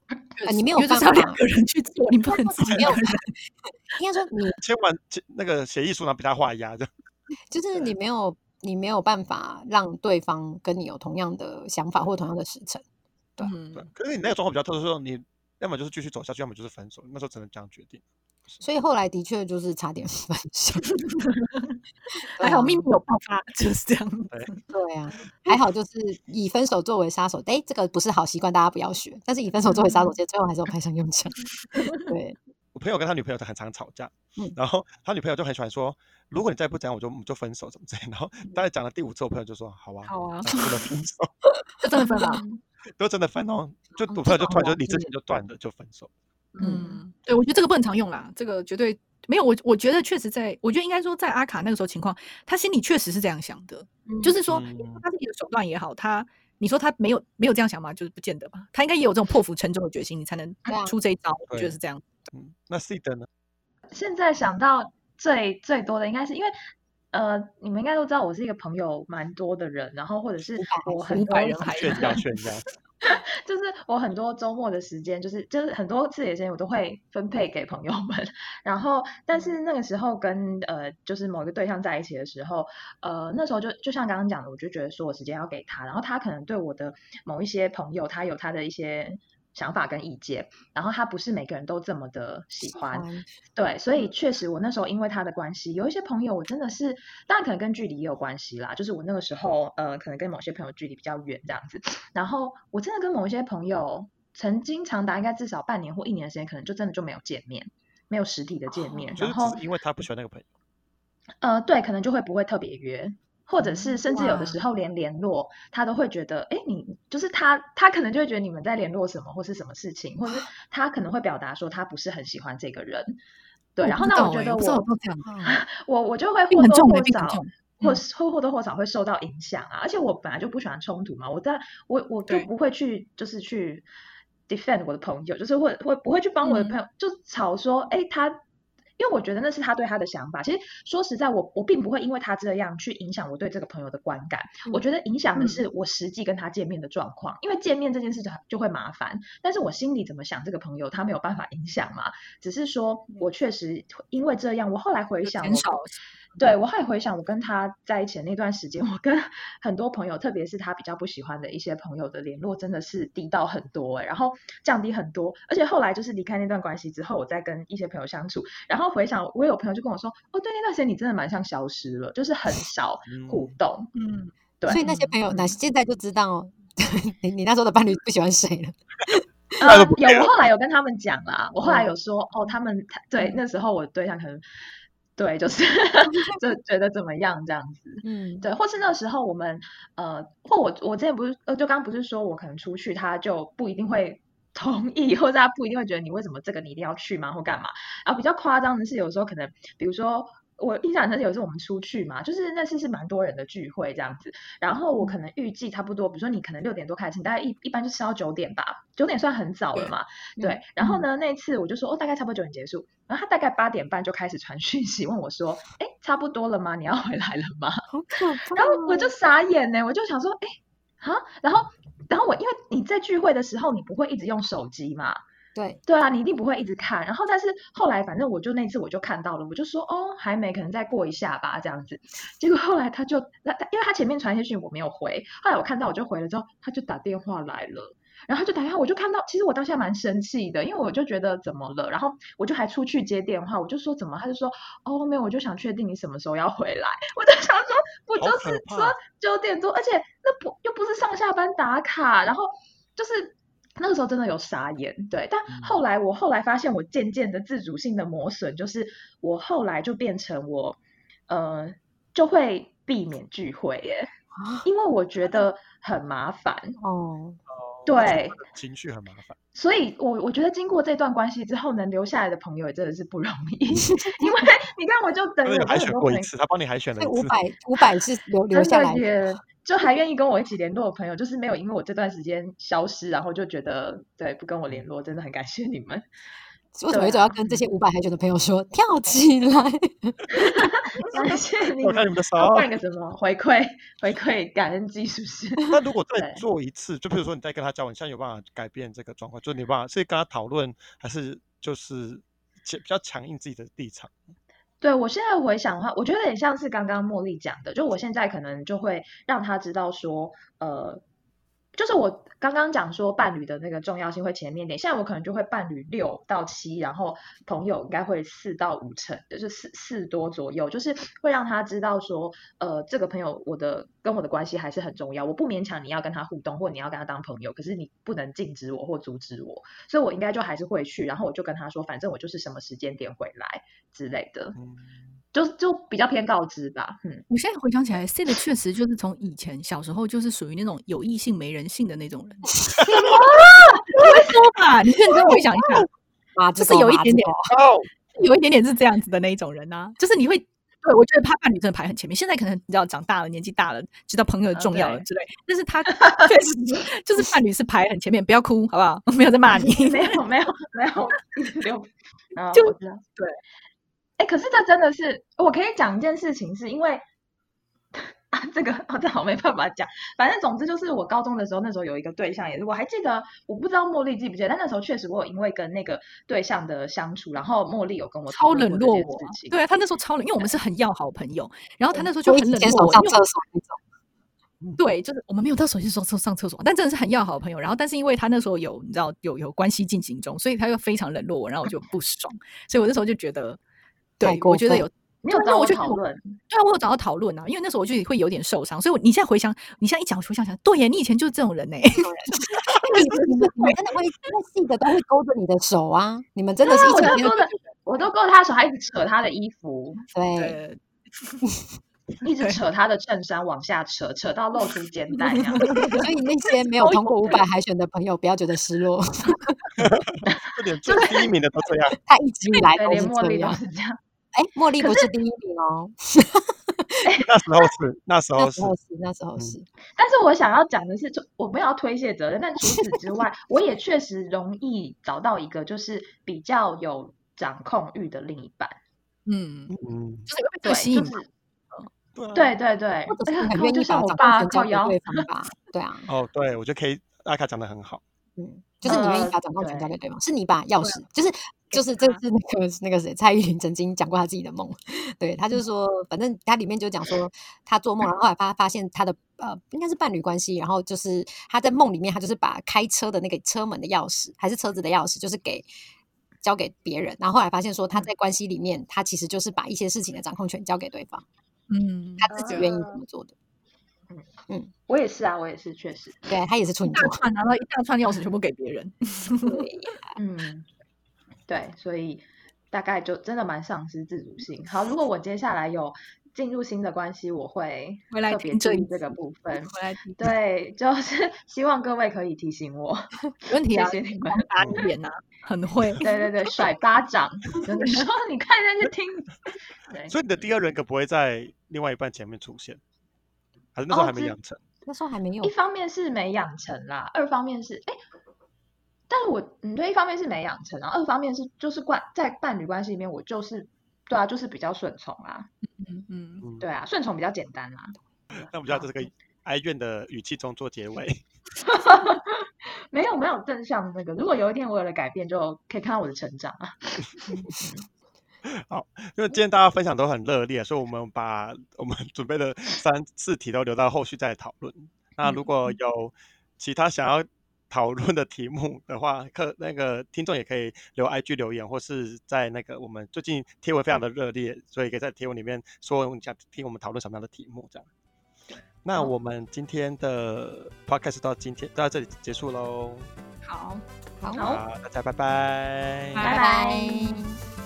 你没有办法两个人去做，*laughs* 你不能自己没有。应该说，你 *laughs* 签完那个协议书，然后被他画押的，*laughs* 就是你没有，你没有办法让对方跟你有同样的想法或同样的时辰。对，对。可是你那个状况比较特殊，说你要么就是继续走下去，要么就是分手，那时候只能这样决定。所以后来的确就是差点 *laughs* 分手，*laughs* 还好命没有爆发，就是这样。对啊，还好就是以分手作为杀手，哎，这个不是好习惯，大家不要学。但是以分手作为杀手，其实最后还是有派上用场。*laughs* 对，我朋友跟他女朋友很常吵架，然后他女朋友就很喜欢说，如果你再不讲，我就就分手，怎么怎样。然后大概讲了第五次，我朋友就说，好啊，好啊，不能分手，就真的分了，都真的分哦，就我朋友就突然就理智线就断了，就分手。嗯，对，我觉得这个不能常用啦，这个绝对没有。我我觉得确实在，我觉得应该说在阿卡那个时候情况，他心里确实是这样想的，就是说他自己的手段也好，他你说他没有没有这样想吗？就是不见得吧，他应该也有这种破釜沉舟的决心，你才能出这一招。我觉得是这样。嗯，那 C 的呢？现在想到最最多的应该是因为呃，你们应该都知道我是一个朋友蛮多的人，然后或者是我很多人炫耀炫耀。*laughs* 就是我很多周末的时间，就是就是很多自己的时间，我都会分配给朋友们。*laughs* 然后，但是那个时候跟呃，就是某一个对象在一起的时候，呃，那时候就就像刚刚讲的，我就觉得说我时间要给他，然后他可能对我的某一些朋友，他有他的一些。想法跟意见，然后他不是每个人都这么的喜欢，欢。对，所以确实我那时候因为他的关系，有一些朋友我真的是，当然可能跟距离也有关系啦，就是我那个时候呃，可能跟某些朋友距离比较远这样子，然后我真的跟某一些朋友曾经长达应该至少半年或一年的时间，可能就真的就没有见面，没有实体的见面，就是然后因为他不喜欢那个朋友。呃，对，可能就会不会特别约，或者是甚至有的时候连联络，他都会觉得，哎，你就是他，他可能就会觉得你们在联络什么或是什么事情，或者是他可能会表达说他不是很喜欢这个人，对，然后那我觉得我欸 *laughs* 我我我就会或多或少或或或多或少会受到影响啊。而且我本来就不喜欢冲突嘛，我在我我就不会去就是去 defend 我的朋友，就是会会不会去帮我的嗯。朋友、就吵说，哎，他。因为我觉得那是他对他的想法。其实说实在，我我并不会因为他这样去影响我对这个朋友的观感。我觉得影响的嗯是我实际跟他见面的状况，因为见面这件事就就会麻烦。但是我心里怎么想这个朋友，他没有办法影响嘛。只是说我确实因为这样，我后来回想，对我后来回想，我跟他在一起的那段时间，我跟 *laughs* 很多朋友，特别是他比较不喜欢的一些朋友的联络，真的是低到很多哎、然后降低很多。而且后来就是离开那段关系之后，我再跟一些朋友相处，然后回想，我有朋友就跟我说，哦，对，那段时间你真的蛮像消失了，就是很少 *laughs* 互动。嗯，对所以那些朋友，那现在就知道哦，*laughs* 你你那时候的伴侣不喜欢谁了。呃有，我后来有跟他们讲啦，我后来嗯有说，哦，他们他对那时候我的对象可能对，就是 *laughs* 就觉得怎么样这样子。嗯，对，或是那时候我们呃，或我我之前不是呃，就刚刚不是说我可能出去，他就不一定会 *laughs* 同意，或者他不一定会觉得你为什么这个你一定要去吗，或干嘛？然后比较夸张的是，有时候可能比如说。我印象很深，有一次我们出去嘛，就是那次是蛮多人的聚会这样子，然后我可能预计差不多，比如说你可能六点多开始，你大概一一般就吃到九点吧，九点算很早了嘛，对。然后呢，那次我就说哦，大概差不多九点结束，然后他大概八点半就开始传讯息问我说，哎，差不多了吗？你要回来了吗？好可怕。然后我就傻眼呢，我就想说，哎，啊，然后，然后我因为你在聚会的时候，你不会一直用手机嘛，对，对啊，你一定不会一直看。然后，但是后来，反正我就那次我就看到了，我就说，哦，还没，可能再过一下吧，这样子。结果后来他就，那他因为他前面传一些讯息我没有回，后来我看到我就回了之后，他就打电话来了。然后他就打电话，我就看到，其实我当下蛮生气的，因为我就觉得怎么了，然后我就还出去接电话，我就说怎么，他就说哦没有，我就想确定你什么时候要回来，*laughs* 我就想说不就是说九点多，而且那不又不是上下班打卡，然后就是那个时候真的有傻眼，对。但嗯后来我后来发现，我渐渐的自主性的磨损，就是我后来就变成我呃就会避免聚会耶，啊因为我觉得很麻烦，哦，对。情绪很麻烦。所以我我觉得经过这段关系之后，能留下来的朋友也真的是不容易，*laughs* 因为你看，我就等于海选过一次，他帮你海选了一次。五百五百是留留下来 *laughs* 就还愿意跟我一起联络的朋友，就是没有因为我这段时间消失，然后就觉得对不跟我联络，真的很感谢你们。为什么一直要跟这些五百海选的朋友说跳起来？*laughs* 感谢 *laughs* 你我看们。你们的手。办个什么回馈回馈感恩季是不是？*laughs* 那如果再做一次，就比如说你再跟他交往，你现在有办法改变这个状况，就是你有办法是跟他讨论，还是就是比较强硬自己的立场？对我现在回想的话，我觉得有点像是刚刚茉莉讲的，就我现在可能就会让他知道说，呃，就是我刚刚讲说伴侣的那个重要性会前面点，现在我可能就会伴侣六到七，然后朋友应该会四到五成，就是四四多左右，就是会让他知道说，呃，这个朋友我的跟我的关系还是很重要，我不勉强你要跟他互动，或你要跟他当朋友，可是你不能禁止我或阻止我，所以我应该就还是会去，然后我就跟他说，反正我就是什么时间点回来之类的。嗯，就就比较偏告知吧，嗯，我现在回想起来，C 的确实就是从以前小时候就是属于那种有异性没人性的那种人。*laughs* 什么你会说吧？你认真回想一下，*laughs* 啊就是有一点点哦，有一点点是这样子的那一种人啊，就是你会。对，我觉得他伴侣真的排很前面。现在可能你知道长大了，年纪大了，知道朋友重要了之类。但是他确实 *laughs* 就是伴侣是排很前面，不要哭好不好？我没有在骂你。没有没有没有，没有，啊，就我知道，对，哎，可是这真的是，我可以讲一件事情，是因为啊，这个我，这好没办法讲，反正总之就是我高中的时候，那时候有一个对象，也是我还记得，我不知道茉莉记不记得，但那时候确实我有因为跟那个对象的相处，然后茉莉有跟我超冷落我对啊，他那时候超冷，因为我们是很要好朋友，然后他那时候就很冷落我，上厕所那种。对，就是我们没有到手机时候上厕所，但真的是很要好的朋友。然后，但是因为他那时候有你知道有有关系进行中，所以他又非常冷落我，然后我就不爽。所以我那时候就觉得，对我觉得有。你有找我讨论？对啊，我有找到讨论啊，因为那时候我就会有点受伤，所以你现在回想，你现在一讲，我想想，对耶，你以前就是这种人呢。*laughs* 你们真的会那细的都会勾着你的手啊！你们真的是一整天，我都勾着他手，还一直扯他的衣服，对，*laughs* 一直扯他的衬衫往下扯，扯到露出肩带。*laughs* 所以那些没有通过五百海选的朋友，不要觉得失落。这点最第一名的都这样，他一直以来都是这样。哎，茉莉不是第一名哦。*laughs* 那时候是，那时候是，那时候是。但是我想要讲的是，就我不要推卸责任。但除此之外，我也确实容易找到一个就是比较有掌控欲的另一半。嗯嗯，就是会被吸引。对对对，很愿意把我爸交给对方吧？对啊。哦，对，我觉得可以。阿卡讲的很好。嗯，就是你愿意把掌控权交给对方，是你把钥匙，就是就是这是那个那个谁蔡依林曾经讲过她自己的梦，对她就是说，反正她里面就讲说她做梦，然后后来发发现她的呃应该是伴侣关系，然后就是她在梦里面她就是把开车的那个车门的钥匙还是车子的钥匙，就是给交给别人，然后后来发现说她在关系里面她其实就是把一些事情的掌控权交给对方，嗯，她自己愿意怎么做的。嗯。嗯，我也是啊，我也是，确实，对他也是处女座，然后一大串钥匙全部给别人。*laughs* 嗯，对，所以大概就真的蛮丧失自主性。好，如果 *laughs* 我接下来有进入新的关系，我会特别注意这个部分。对，就是 *laughs* 希望各位可以提醒我。问题啊，*laughs* 你们打脸呐，很会。对对对，甩巴掌，真的说，你看下去听。对，所以你的第二人格不会在另外一半前面出现。还是那时候还没养成，那时候还没有。一方面是没养成啦，二方面是哎，但是我嗯，对，一方面是没养成，然后二方面是就是关在伴侣关系里面，我就是对啊，就是比较顺从啦，嗯嗯，对啊，顺从比较简单啦。*laughs* 那我们就要在这个哀怨的语气中做结尾。*laughs* 没有没有正向那个，如果有一天我有了改变，就可以看到我的成长啊。*laughs* 好，因为今天大家分享都很热烈，所以我们把我们准备的三四题都留到后续再讨论。那如果有其他想要讨论的题目的话，客那个听众也可以留 IG 留言，或是在那个我们最近贴文非常的热烈，所以可以在贴文里面说你想听我们讨论什么样的题目这样。那我们今天的 Podcast 到今天到这里结束喽。好，好，大家拜拜，拜拜。